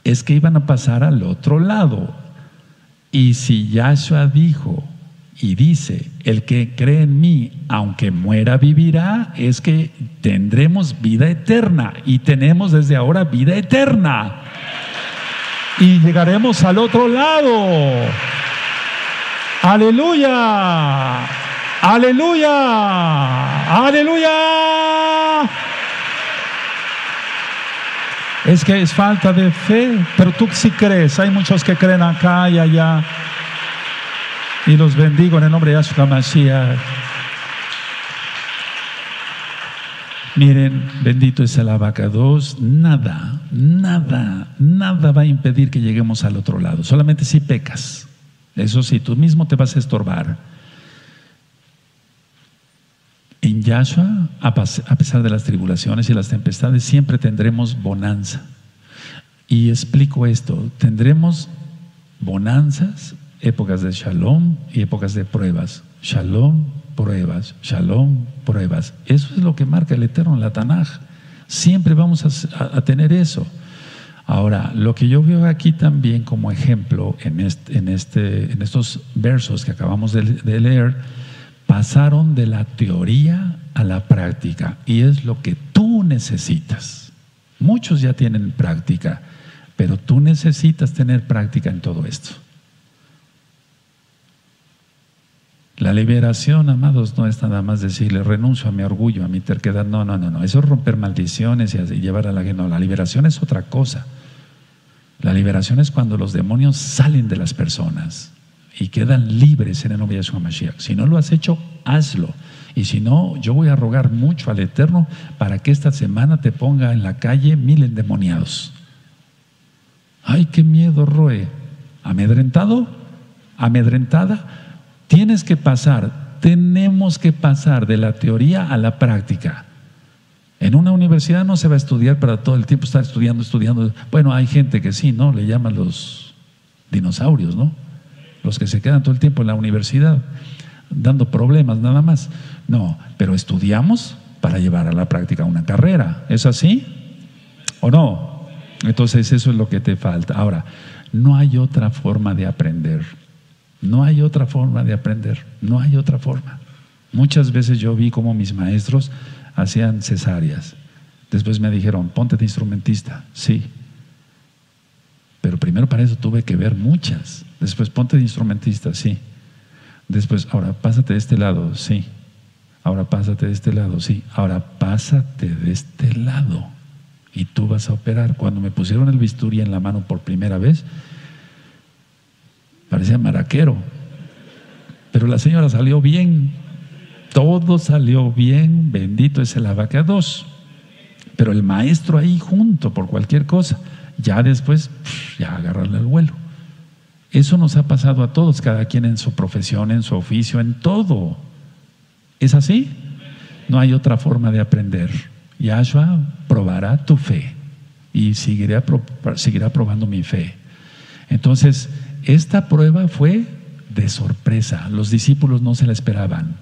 es que iban a pasar al otro lado. Y si Yahshua dijo y dice, el que cree en mí, aunque muera, vivirá, es que tendremos vida eterna y tenemos desde ahora vida eterna. Y llegaremos al otro lado. Aleluya. Aleluya. Aleluya. Es que es falta de fe, pero tú sí crees. Hay muchos que creen acá y allá. Y los bendigo en el nombre de Yahshua Mashiach. Miren, bendito es el abacados. Nada, nada, nada va a impedir que lleguemos al otro lado. Solamente si pecas. Eso sí, tú mismo te vas a estorbar. Yahshua, a pesar de las tribulaciones y las tempestades, siempre tendremos bonanza. Y explico esto, tendremos bonanzas, épocas de shalom y épocas de pruebas. Shalom, pruebas, shalom, pruebas. Eso es lo que marca el Eterno en la Tanaj. Siempre vamos a, tener eso. Ahora, lo que yo veo aquí también como ejemplo en, este, en, este, en estos versos que acabamos de leer, pasaron de la teoría a la práctica y es lo que tú necesitas. Muchos ya tienen práctica, Pero tú necesitas tener práctica en todo esto. La liberación, amados, no es nada más decirle renuncio a mi orgullo, a mi terquedad. No, no, no, no. Eso es romper maldiciones y llevar a la gente. No, la liberación es otra cosa. La liberación es cuando los demonios salen de las personas y quedan libres en el nombre de Yeshua Mashiach. Si no lo has hecho, hazlo. Y si no, yo voy a rogar mucho al Eterno para que esta semana te ponga en la calle mil endemoniados. Ay, qué miedo, Roe. ¿Amedrentado? ¿Amedrentada? Tienes que pasar, tenemos que pasar de la teoría a la práctica. En una universidad no se va a estudiar para todo el tiempo estar estudiando, estudiando. Bueno, hay gente que sí, ¿no? Le llaman los dinosaurios, ¿no? Los que se quedan todo el tiempo en la universidad dando problemas nada más. No, pero estudiamos para llevar a la práctica una carrera. ¿Es así? ¿O no? Entonces eso es lo que te falta. Ahora, no hay otra forma de aprender. No hay otra forma de aprender. No hay otra forma. Muchas veces yo vi como mis maestros hacían cesáreas. Después me dijeron, ponte de instrumentista. Sí. Pero primero para eso tuve que ver muchas. Después ponte de instrumentista. Sí. Después, ahora pásate de este lado. Sí. Ahora pásate de este lado. Sí. Ahora pásate de este lado. Y tú vas a operar. Cuando me pusieron el bisturí en la mano por primera vez, parecía maraquero. Pero la señora salió bien. Todo salió bien, bendito es el abacados. Pero el maestro ahí junto por cualquier cosa, ya después, ya agarrarle el vuelo. Eso nos ha pasado a todos, cada quien en su profesión, en su oficio, en todo. ¿Es así? No hay otra forma de aprender. Yahshua probará tu fe y seguirá, seguirá probando mi fe. Entonces, esta prueba fue de sorpresa. Los discípulos no se la esperaban.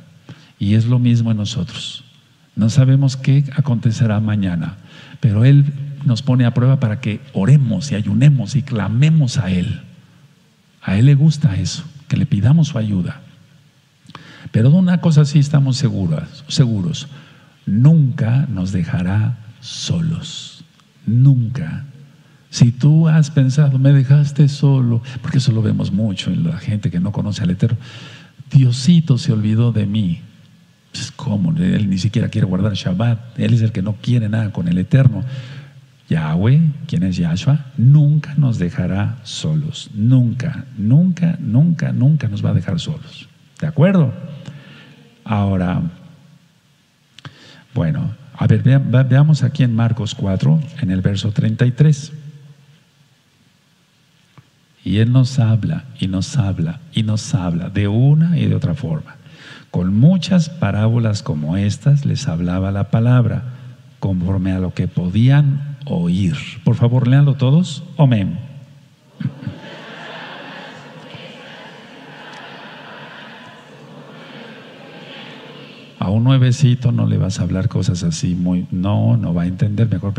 Y es lo mismo en nosotros. No sabemos qué acontecerá mañana, pero Él nos pone a prueba para que oremos y ayunemos y clamemos a Él. A Él le gusta eso, que le pidamos su ayuda. Pero de una cosa sí estamos seguros, seguros, nunca nos dejará solos, nunca. Si tú has pensado, me dejaste solo, porque eso lo vemos mucho en la gente que no conoce al Eterno, Diosito se olvidó de mí. Pues, ¿Cómo? Él ni siquiera quiere guardar Shabbat. Él es el que no quiere nada con el Eterno. Yahweh, quien es Yahshua, nunca nos dejará solos. Nunca, nunca, nunca, nunca nos va a dejar solos. ¿De acuerdo? Ahora, bueno, a ver, veamos aquí en Marcos 4, en el verso 33. Y Él nos habla y nos habla y nos habla de una y de otra forma. Con muchas parábolas como estas les hablaba la palabra, conforme a lo que podían oír. Por favor, léanlo todos. Amén. A un nuevecito no le vas a hablar cosas así muy, no, no va a entender mejor.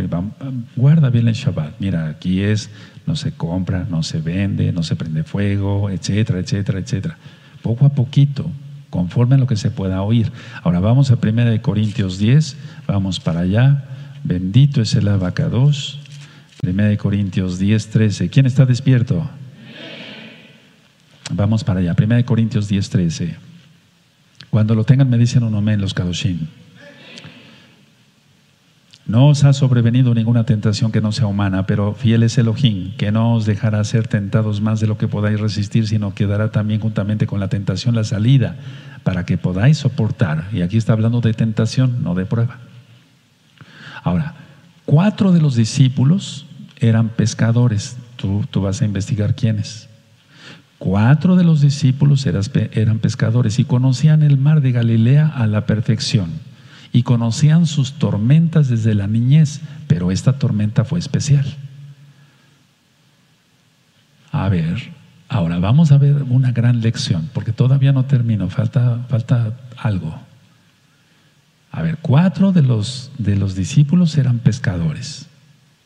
Guarda bien el Shabbat. Mira, aquí es, no se compra, no se vende, no se prende fuego, etcétera, etcétera, etcétera. Poco a poquito, conforme a lo que se pueda oír. Ahora vamos a 1 Corintios 10, vamos para allá. Bendito es el abacados. 1 Corintios 10, 13. ¿Quién está despierto? Vamos para allá. 1 Corintios 10, 13. Cuando lo tengan me dicen un amén los kadoshim. No os ha sobrevenido ninguna tentación que no sea humana, pero fiel es Elohim, que no os dejará ser tentados más de lo que podáis resistir, sino que dará también juntamente con la tentación la salida para que podáis soportar. Y aquí está hablando de tentación, no de prueba. Ahora, cuatro de los discípulos eran pescadores. Tú, tú vas a investigar quiénes. Cuatro de los discípulos eran pescadores y conocían el mar de Galilea a la perfección y conocían sus tormentas desde la niñez, pero esta tormenta fue especial. A ver, ahora vamos a ver una gran lección, porque todavía no termino, falta, falta algo. A ver, cuatro de los, de los discípulos eran pescadores.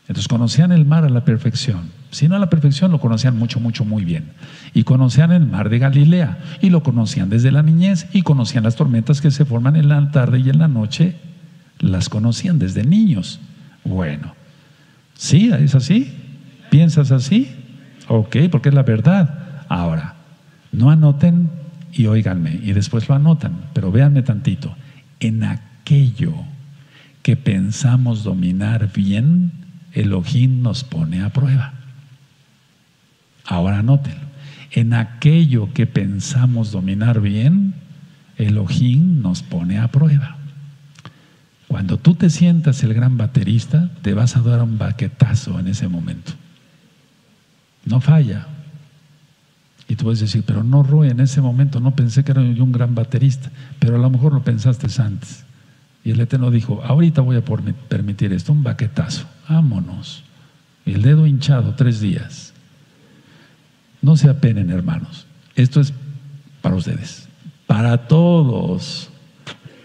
Entonces conocían el mar a la perfección. Si no a la perfección, lo conocían mucho, mucho, muy bien. Y conocían el mar de Galilea. Y lo conocían desde la niñez. Y conocían las tormentas que se forman en la tarde y en la noche. Las conocían desde niños. Bueno, sí, es así. ¿Piensas así? Ok, porque es la verdad. Ahora, no anoten y oíganme, y después lo anotan, pero véanme tantito. En aquello que pensamos dominar bien, Elohim nos pone a prueba. Ahora anótenlo. En aquello que pensamos dominar bien, Elohim nos pone a prueba. Cuando tú te sientas el gran baterista, te vas a dar un baquetazo en ese momento. No falla. Y tú puedes decir, pero no, Roy, en ese momento no pensé que era yo un gran baterista, pero a lo mejor lo pensaste antes. Y el Eterno dijo, ahorita voy a permitir esto, un baquetazo, vámonos. El dedo hinchado tres días. No se apenen, hermanos. Esto es para ustedes, para todos.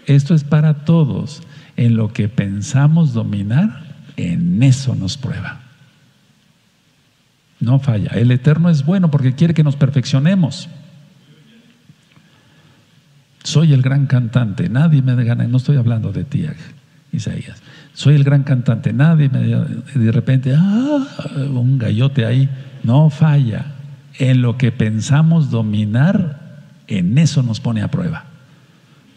Esto es para todos. En lo que pensamos dominar, en eso nos prueba. No falla. El Eterno es bueno porque quiere que nos perfeccionemos. Soy el gran cantante, nadie me gana, no estoy hablando de ti, Isaías. Soy el gran cantante, nadie me de repente, ah, un gallote ahí, no falla. En lo que pensamos dominar, en eso nos pone a prueba.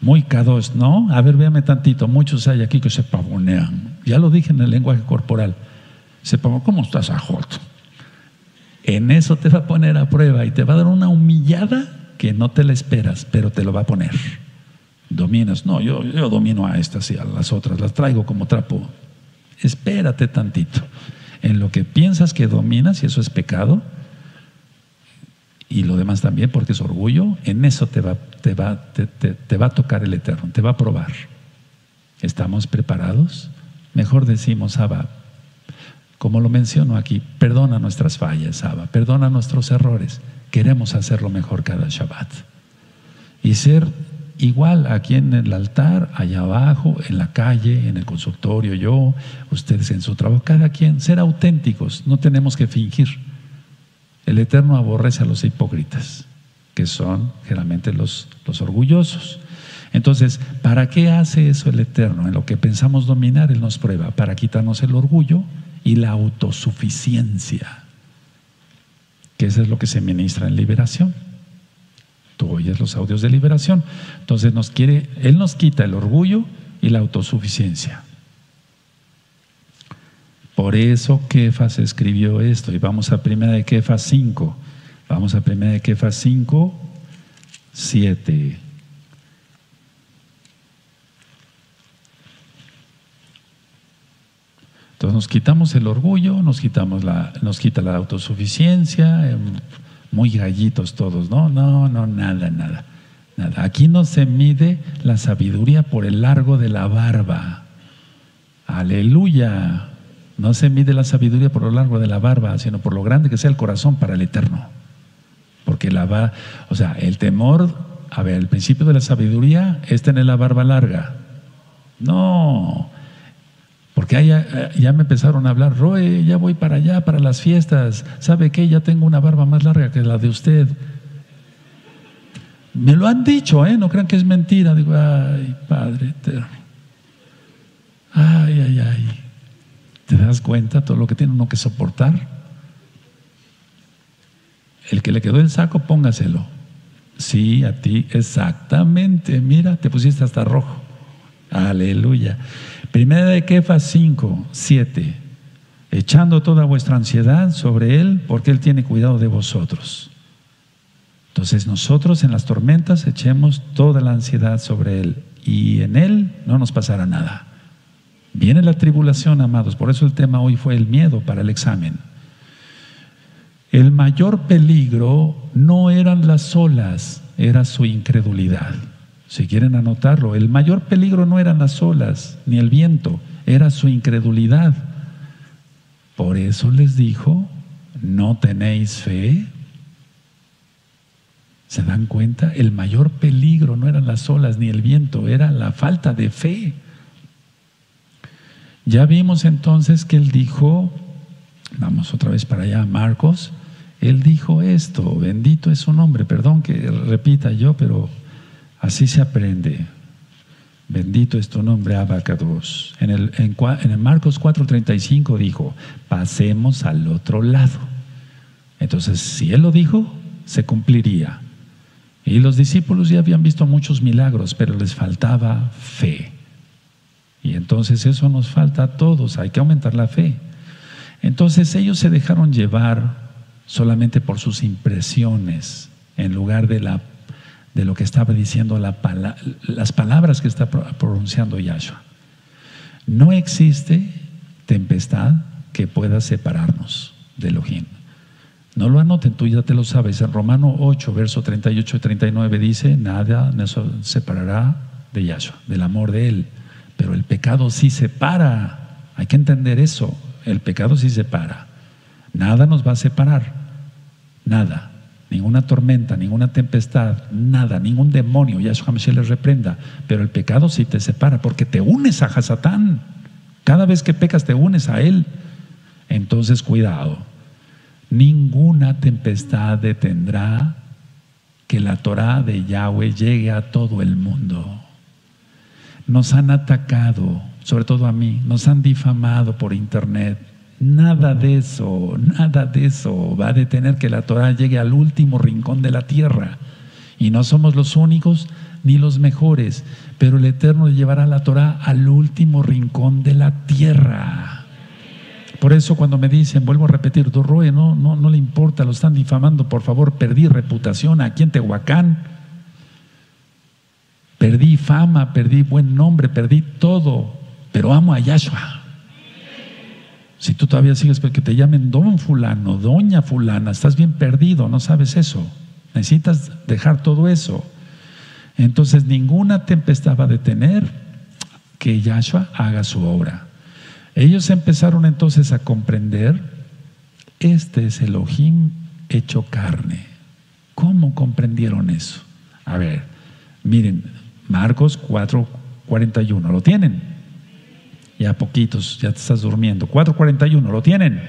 Muy K2, ¿no? A ver, véame tantito, muchos hay aquí que se pavonean. Ya lo dije en el lenguaje corporal. Se ¿cómo estás, Ajot? En eso te va a poner a prueba y te va a dar una humillada que no te la esperas, pero te lo va a poner. Dominas, no, yo, yo domino a estas y a las otras, las traigo como trapo. Espérate tantito. En lo que piensas que dominas, y eso es pecado, y lo demás también, porque es orgullo, en eso te va, te va, te, va a tocar el Eterno, te va a probar. ¿Estamos preparados? Mejor decimos, Abba, como lo menciono aquí, perdona nuestras fallas, Abba, perdona nuestros errores queremos hacerlo mejor cada Shabbat. Y ser igual aquí en el altar, allá abajo, en la calle, en el consultorio, yo, ustedes en su trabajo, cada quien, ser auténticos, no tenemos que fingir. El Eterno aborrece a los hipócritas, que son generalmente los, los orgullosos. Entonces, ¿para qué hace eso el Eterno? En lo que pensamos dominar, Él nos prueba, para quitarnos el orgullo y la autosuficiencia que eso es lo que se ministra en liberación. Tú oyes los audios de liberación. Entonces nos quiere, Él nos quita el orgullo y la autosuficiencia. Por eso Kefas escribió esto. Y vamos a primera de Kefas 5. Vamos a primera de Kefas 5, 7. Entonces nos quitamos el orgullo, nos quitamos la, nos quita la autosuficiencia, em, muy gallitos todos, ¿no? No, no, nada, nada, nada. Aquí no se mide la sabiduría por el largo de la barba. Aleluya. No se mide la sabiduría por lo largo de la barba, sino por lo grande que sea el corazón para el eterno. Porque la va, o sea, el temor, a ver, el principio de la sabiduría es tener la barba larga. No, porque ya, ya, me empezaron a hablar, Roe, ya voy para allá, para las fiestas. ¿Sabe qué? Ya tengo una barba más larga que la de usted. Me lo han dicho, ¿eh? No crean que es mentira. Digo, ay, Padre eterno. Ay, ay, ay. ¿Te das cuenta todo lo que tiene uno que soportar? El que le quedó el saco, póngaselo. Sí, a ti, exactamente. Mira, te pusiste hasta rojo. Aleluya. Primera de Kefas 5, 7. Echando toda vuestra ansiedad sobre Él, porque Él tiene cuidado de vosotros. Entonces nosotros en las tormentas echemos toda la ansiedad sobre Él y en Él no nos pasará nada. Viene la tribulación, amados, por eso el tema hoy fue el miedo para el examen. El mayor peligro no eran las olas, era su incredulidad. Si quieren anotarlo, el mayor peligro no eran las olas ni el viento, era su incredulidad. Por eso les dijo, ¿no tenéis fe? ¿Se dan cuenta? El mayor peligro no eran las olas ni el viento, era la falta de fe. Ya vimos entonces que él dijo, vamos otra vez para allá, Marcos, él dijo esto, bendito es su nombre, perdón que repita yo, pero Así se aprende. Bendito es tu nombre, Abacados. En el, en, en el Marcos 4:35 dijo, pasemos al otro lado. Entonces, si Él lo dijo, se cumpliría. Y los discípulos ya habían visto muchos milagros, pero les faltaba fe. Y entonces eso nos falta a todos, hay que aumentar la fe. Entonces ellos se dejaron llevar solamente por sus impresiones en lugar de, la, de lo que estaba diciendo la, las palabras que está pronunciando Yahshua. No existe tempestad que pueda separarnos de Elohim. No lo anoten, tú ya te lo sabes. En Romano 8, verso 38 y 39 dice, nada nos separará de Yahshua, del amor de Él. Pero el pecado sí separa. Hay que entender eso. El pecado sí separa. Nada nos va a separar. Nada. Ninguna tormenta, ninguna tempestad, nada, ningún demonio. Yahshua Mashiach les reprenda. Pero el pecado sí te separa porque te unes a Hasatán. Cada vez que pecas te unes a Él. Entonces, cuidado. Ninguna tempestad detendrá que la Torah de Yahweh llegue a todo el mundo. Nos han atacado, sobre todo a mí, nos han difamado por internet. Nada de eso, nada de eso va a detener que la Torah llegue al último rincón de la tierra. Y no somos los únicos ni los mejores, pero el Eterno llevará la Torah al último rincón de la tierra. Por eso cuando me dicen, vuelvo a repetir, Dorroe, no, no, no le importa, lo están difamando, por favor, perdí reputación aquí en Tehuacán, perdí fama, perdí buen nombre, perdí todo, pero amo a Yahshua. Si tú todavía sigues porque te llamen don fulano, doña fulana, estás bien perdido, no sabes eso. Necesitas dejar todo eso. Entonces ninguna tempestad va a detener que Yahshua haga su obra. Ellos empezaron entonces a comprender, este es Elohim hecho carne. ¿Cómo comprendieron eso? A ver, miren, Marcos 4:41, ¿lo tienen? Ya poquitos, ya te estás durmiendo. 4:41, ¿lo tienen?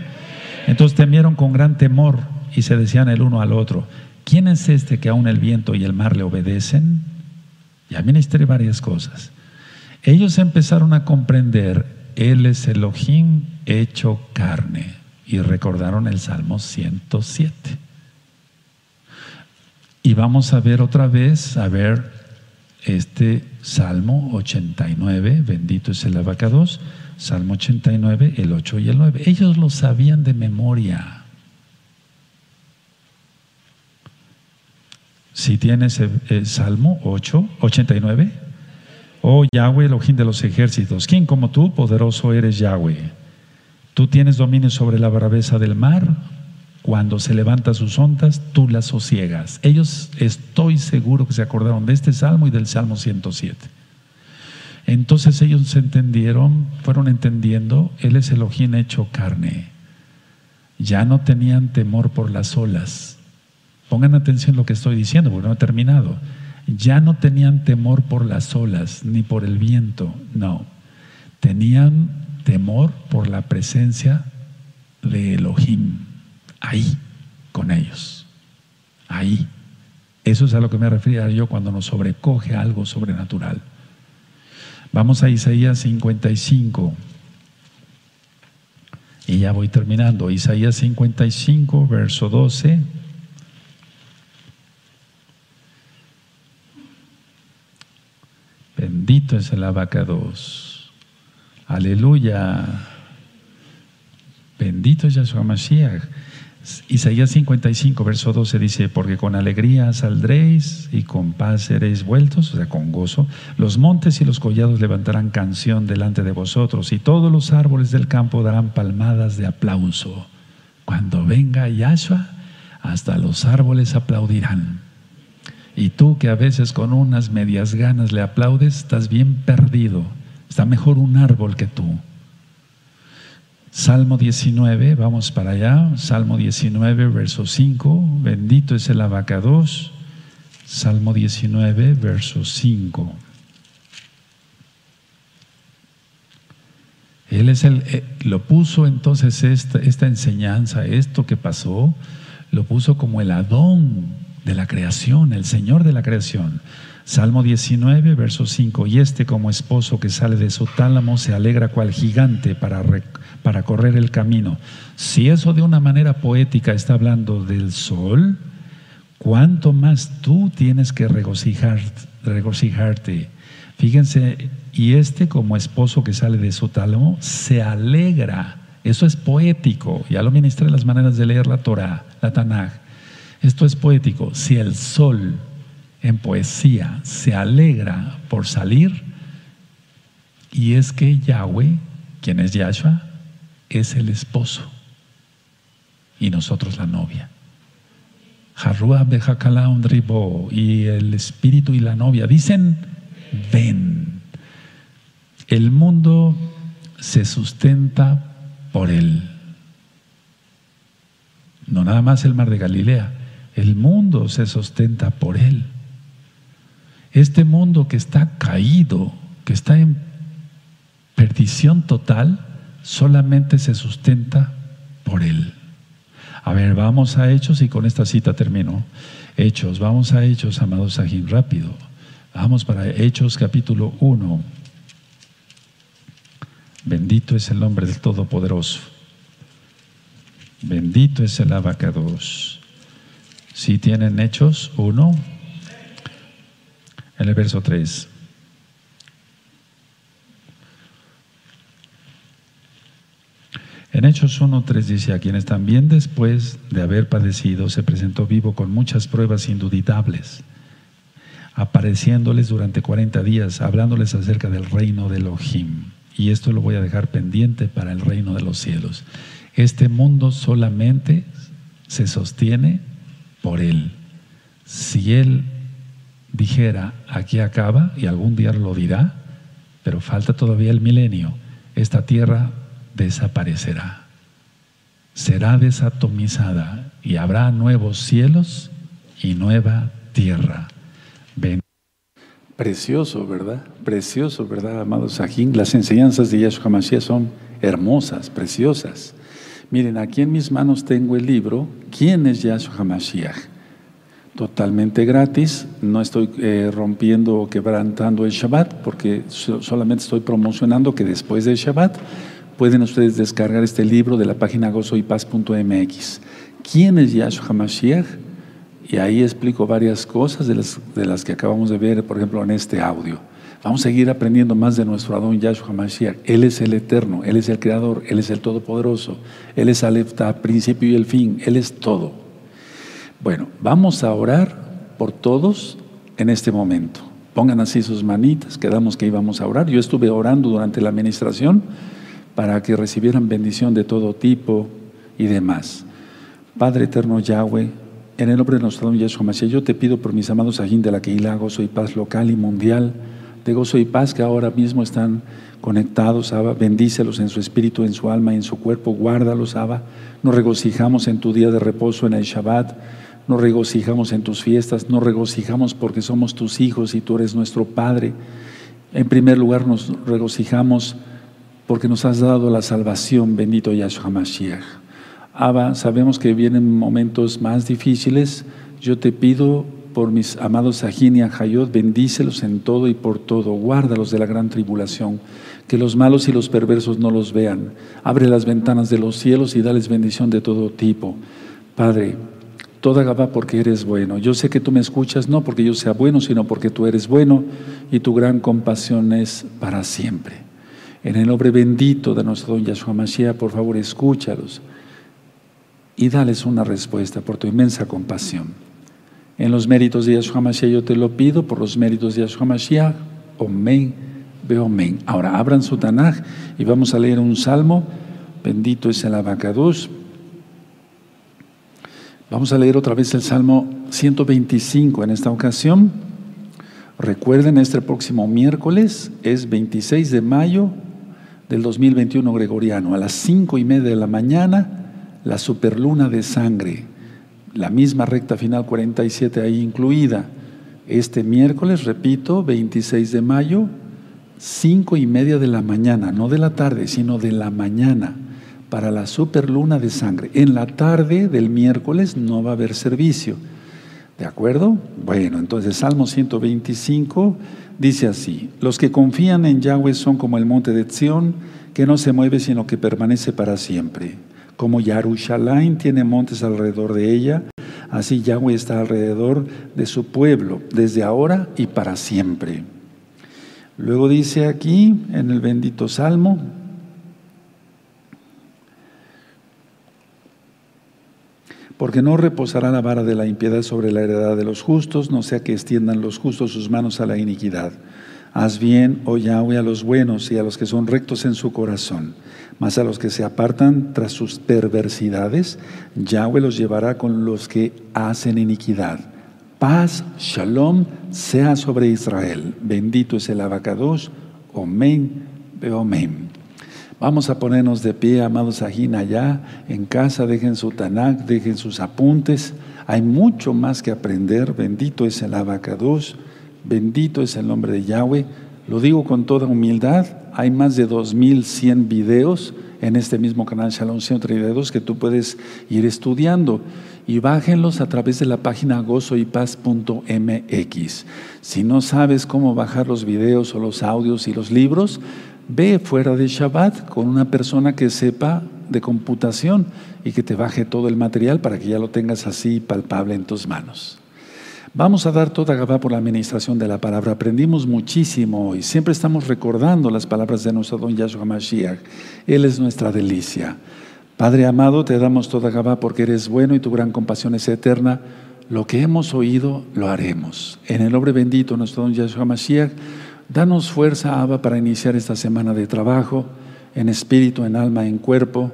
Entonces temieron con gran temor y se decían el uno al otro, ¿quién es este que aún el viento y el mar le obedecen? Ya ministré varias cosas. Ellos empezaron a comprender él es Elohim hecho carne. Y recordaron el Salmo 107. Y vamos a ver otra vez, a ver este Salmo 89, bendito es el abacados, Salmo 89, el 8 y el 9. Ellos lo sabían de memoria. Si tienes el, Salmo 8, 89. Oh Yahweh, Elohim de los ejércitos, ¿quién como tú, poderoso eres Yahweh? Tú tienes dominio sobre la braveza del mar. Cuando se levanta sus ondas, tú las sosiegas. Ellos estoy seguro que se acordaron de este salmo y del salmo 107. Entonces ellos se entendieron, fueron entendiendo, Él es Elohim hecho carne. Ya no tenían temor por las olas. Pongan atención a lo que estoy diciendo, porque no he terminado ya no tenían temor por las olas ni por el viento, no. Tenían temor por la presencia de Elohim, ahí, con ellos, ahí. Eso es a lo que me refería yo cuando nos sobrecoge algo sobrenatural. Vamos a Isaías 55. Y ya voy terminando. Isaías 55, verso 12. Bendito es el abacados. Aleluya. Bendito es Yahshua Mashiach. Isaías 55, verso 12 dice, porque con alegría saldréis y con paz seréis vueltos, o sea, con gozo. Los montes y los collados levantarán canción delante de vosotros y todos los árboles del campo darán palmadas de aplauso. Cuando venga Yahshua, hasta los árboles aplaudirán. Y tú que a veces con unas medias ganas le aplaudes, estás bien perdido. Está mejor un árbol que tú. Salmo 19, vamos para allá. Salmo 19, verso 5. Bendito es el abacados. Salmo 19, verso 5. Él es el, eh, lo puso entonces esta, esta enseñanza, esto que pasó, lo puso como el Adón de la creación, el Señor de la creación. Salmo 19, verso 5, y este como esposo que sale de su tálamo se alegra cual gigante para, para correr el camino. Si eso de una manera poética está hablando del sol, ¿cuánto más tú tienes que regocijar, regocijarte? Fíjense, y este como esposo que sale de su tálamo se alegra. Eso es poético. Ya lo ministré las maneras de leer la Torah, la Tanaj. Esto es poético. Si el sol en poesía se alegra por salir, y es que Yahweh, quien es Yahshua, es el esposo y nosotros la novia. y el espíritu y la novia dicen, ven. El mundo se sustenta por él. No nada más el mar de Galilea, el mundo se sustenta por Él. Este mundo que está caído, que está en perdición total, solamente se sustenta por Él. A ver, vamos a Hechos y con esta cita termino. Hechos, vamos a Hechos, amados Sajín, rápido. Vamos para Hechos capítulo 1. Bendito es el nombre del Todopoderoso. Bendito es el abacados. Si tienen hechos, uno, en el verso 3. En Hechos 1.3 dice, a quienes también después de haber padecido se presentó vivo con muchas pruebas induditables, apareciéndoles durante 40 días, hablándoles acerca del reino de Elohim. Y esto lo voy a dejar pendiente para el reino de los cielos. Este mundo solamente se sostiene por Él. Si Él dijera, aquí acaba, y algún día lo dirá, pero falta todavía el milenio, esta tierra desaparecerá, será desatomizada y habrá nuevos cielos y nueva tierra. Precioso, ¿verdad? Precioso, ¿verdad, amado Sajín? Las enseñanzas de Yahshua Mashiach son hermosas, preciosas. Miren, aquí en mis manos tengo el libro ¿Quién es Yahshua HaMashiach? Totalmente gratis, no estoy eh, rompiendo o quebrantando el Shabbat porque solamente estoy promocionando que después del Shabbat pueden ustedes descargar este libro de la página gozoypaz.mx. ¿Quién es Yahshua HaMashiach? Y ahí explico varias cosas de las, que acabamos de ver, por ejemplo, en este audio. Vamos a seguir aprendiendo más de nuestro Adón Yahshua Mashiach. Él es el eterno, Él es el creador, Él es el todopoderoso, Él es el principio y el fin, Él es todo. Bueno, vamos a orar por todos en este momento. Pongan así sus manitas, quedamos que íbamos a orar. Yo estuve orando durante la administración para que recibieran bendición de todo tipo y demás. Padre eterno Yahweh, en el nombre de nuestro Adón Yahshua Mashiach, yo te pido por mis amados ajín de la Keilah, soy paz local y mundial de gozo y paz que ahora mismo están conectados, Abba. Bendícelos en su espíritu, en su alma y en su cuerpo. Guárdalos, Abba. Nos regocijamos en tu día de reposo en el Shabbat. Nos regocijamos en tus fiestas. Nos regocijamos porque somos tus hijos y tú eres nuestro Padre. En primer lugar, nos regocijamos porque nos has dado la salvación, bendito Yahshua Mashiach. Abba, sabemos que vienen momentos más difíciles. Yo te pido por mis amados Sajín y Ajayot, bendícelos en todo y por todo, guárdalos de la gran tribulación, que los malos y los perversos no los vean. Abre las ventanas de los cielos y dales bendición de todo tipo. Padre, toda Gabá porque eres bueno. Yo sé que tú me escuchas, no porque yo sea bueno, sino porque tú eres bueno y tu gran compasión es para siempre. En el nombre bendito de nuestro don Yahshua Mashiach, por favor, escúchalos y dales una respuesta por tu inmensa compasión. En los méritos de Yahshua Mashiach yo te lo pido, por los méritos de Yahshua Mashiach, Omen, veo Omen. Ahora abran su Tanaj y vamos a leer un salmo. Bendito es el abacados. Vamos a leer otra vez el salmo 125 en esta ocasión. Recuerden, este próximo miércoles es 26 de mayo del 2021 gregoriano, a las cinco y media de la mañana, la superluna de sangre la misma recta final 47 ahí incluida. Este miércoles, repito, 26 de mayo, cinco y media de la mañana, no de la tarde, sino de la mañana, para la superluna de sangre. En la tarde del miércoles no va a haber servicio. ¿De acuerdo? Bueno, entonces Salmo 125 dice así, los que confían en Yahweh son como el monte de Sión, que no se mueve sino que permanece para siempre. Como Yarushalayim tiene montes alrededor de ella, así Yahweh está alrededor de su pueblo, desde ahora y para siempre. Luego dice aquí en el bendito Salmo, porque no reposará la vara de la impiedad sobre la heredad de los justos, no sea que extiendan los justos sus manos a la iniquidad. Haz bien, oh Yahweh, a los buenos y a los que son rectos en su corazón, mas a los que se apartan tras sus perversidades, Yahweh los llevará con los que hacen iniquidad. Paz, shalom, sea sobre Israel. Bendito es el abacados. Omen, beomen. Vamos a ponernos de pie, amados ajín, allá en casa, dejen su Tanakh, dejen sus apuntes. Hay mucho más que aprender. Bendito es el abacados, bendito es el nombre de Yahweh. Lo digo con toda humildad. Hay más de 2100 videos en este mismo canal Shalom 132 que tú puedes ir estudiando y bájenlos a través de la página gozoypaz.mx. Si no sabes cómo bajar los videos o los audios y los libros, Ve fuera de Shabbat con una persona que sepa de computación y que te baje todo el material para que ya lo tengas así palpable en tus manos. Vamos a dar toda Gabá por la administración de la palabra. Aprendimos muchísimo y siempre estamos recordando las palabras de nuestro don Yahshua Mashiach. Él es nuestra delicia. Padre amado, te damos toda Gabá porque eres bueno y tu gran compasión es eterna. Lo que hemos oído, lo haremos. En el nombre bendito, nuestro don Yahshua Mashiach. Danos fuerza, Abba, para iniciar esta semana de trabajo, en espíritu, en alma, en cuerpo.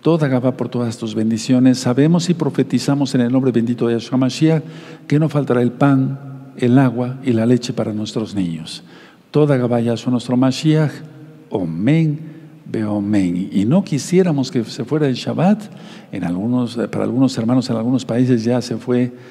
Toda Gabá por todas tus bendiciones. Sabemos y profetizamos en el nombre bendito de Yahshua Mashiach que no faltará el pan, el agua y la leche para nuestros niños. Toda Gabá Yahshua nuestro Mashiach. Omen, beomen. Y no quisiéramos que se fuera el Shabbat. En algunos, para algunos hermanos en algunos países ya se fue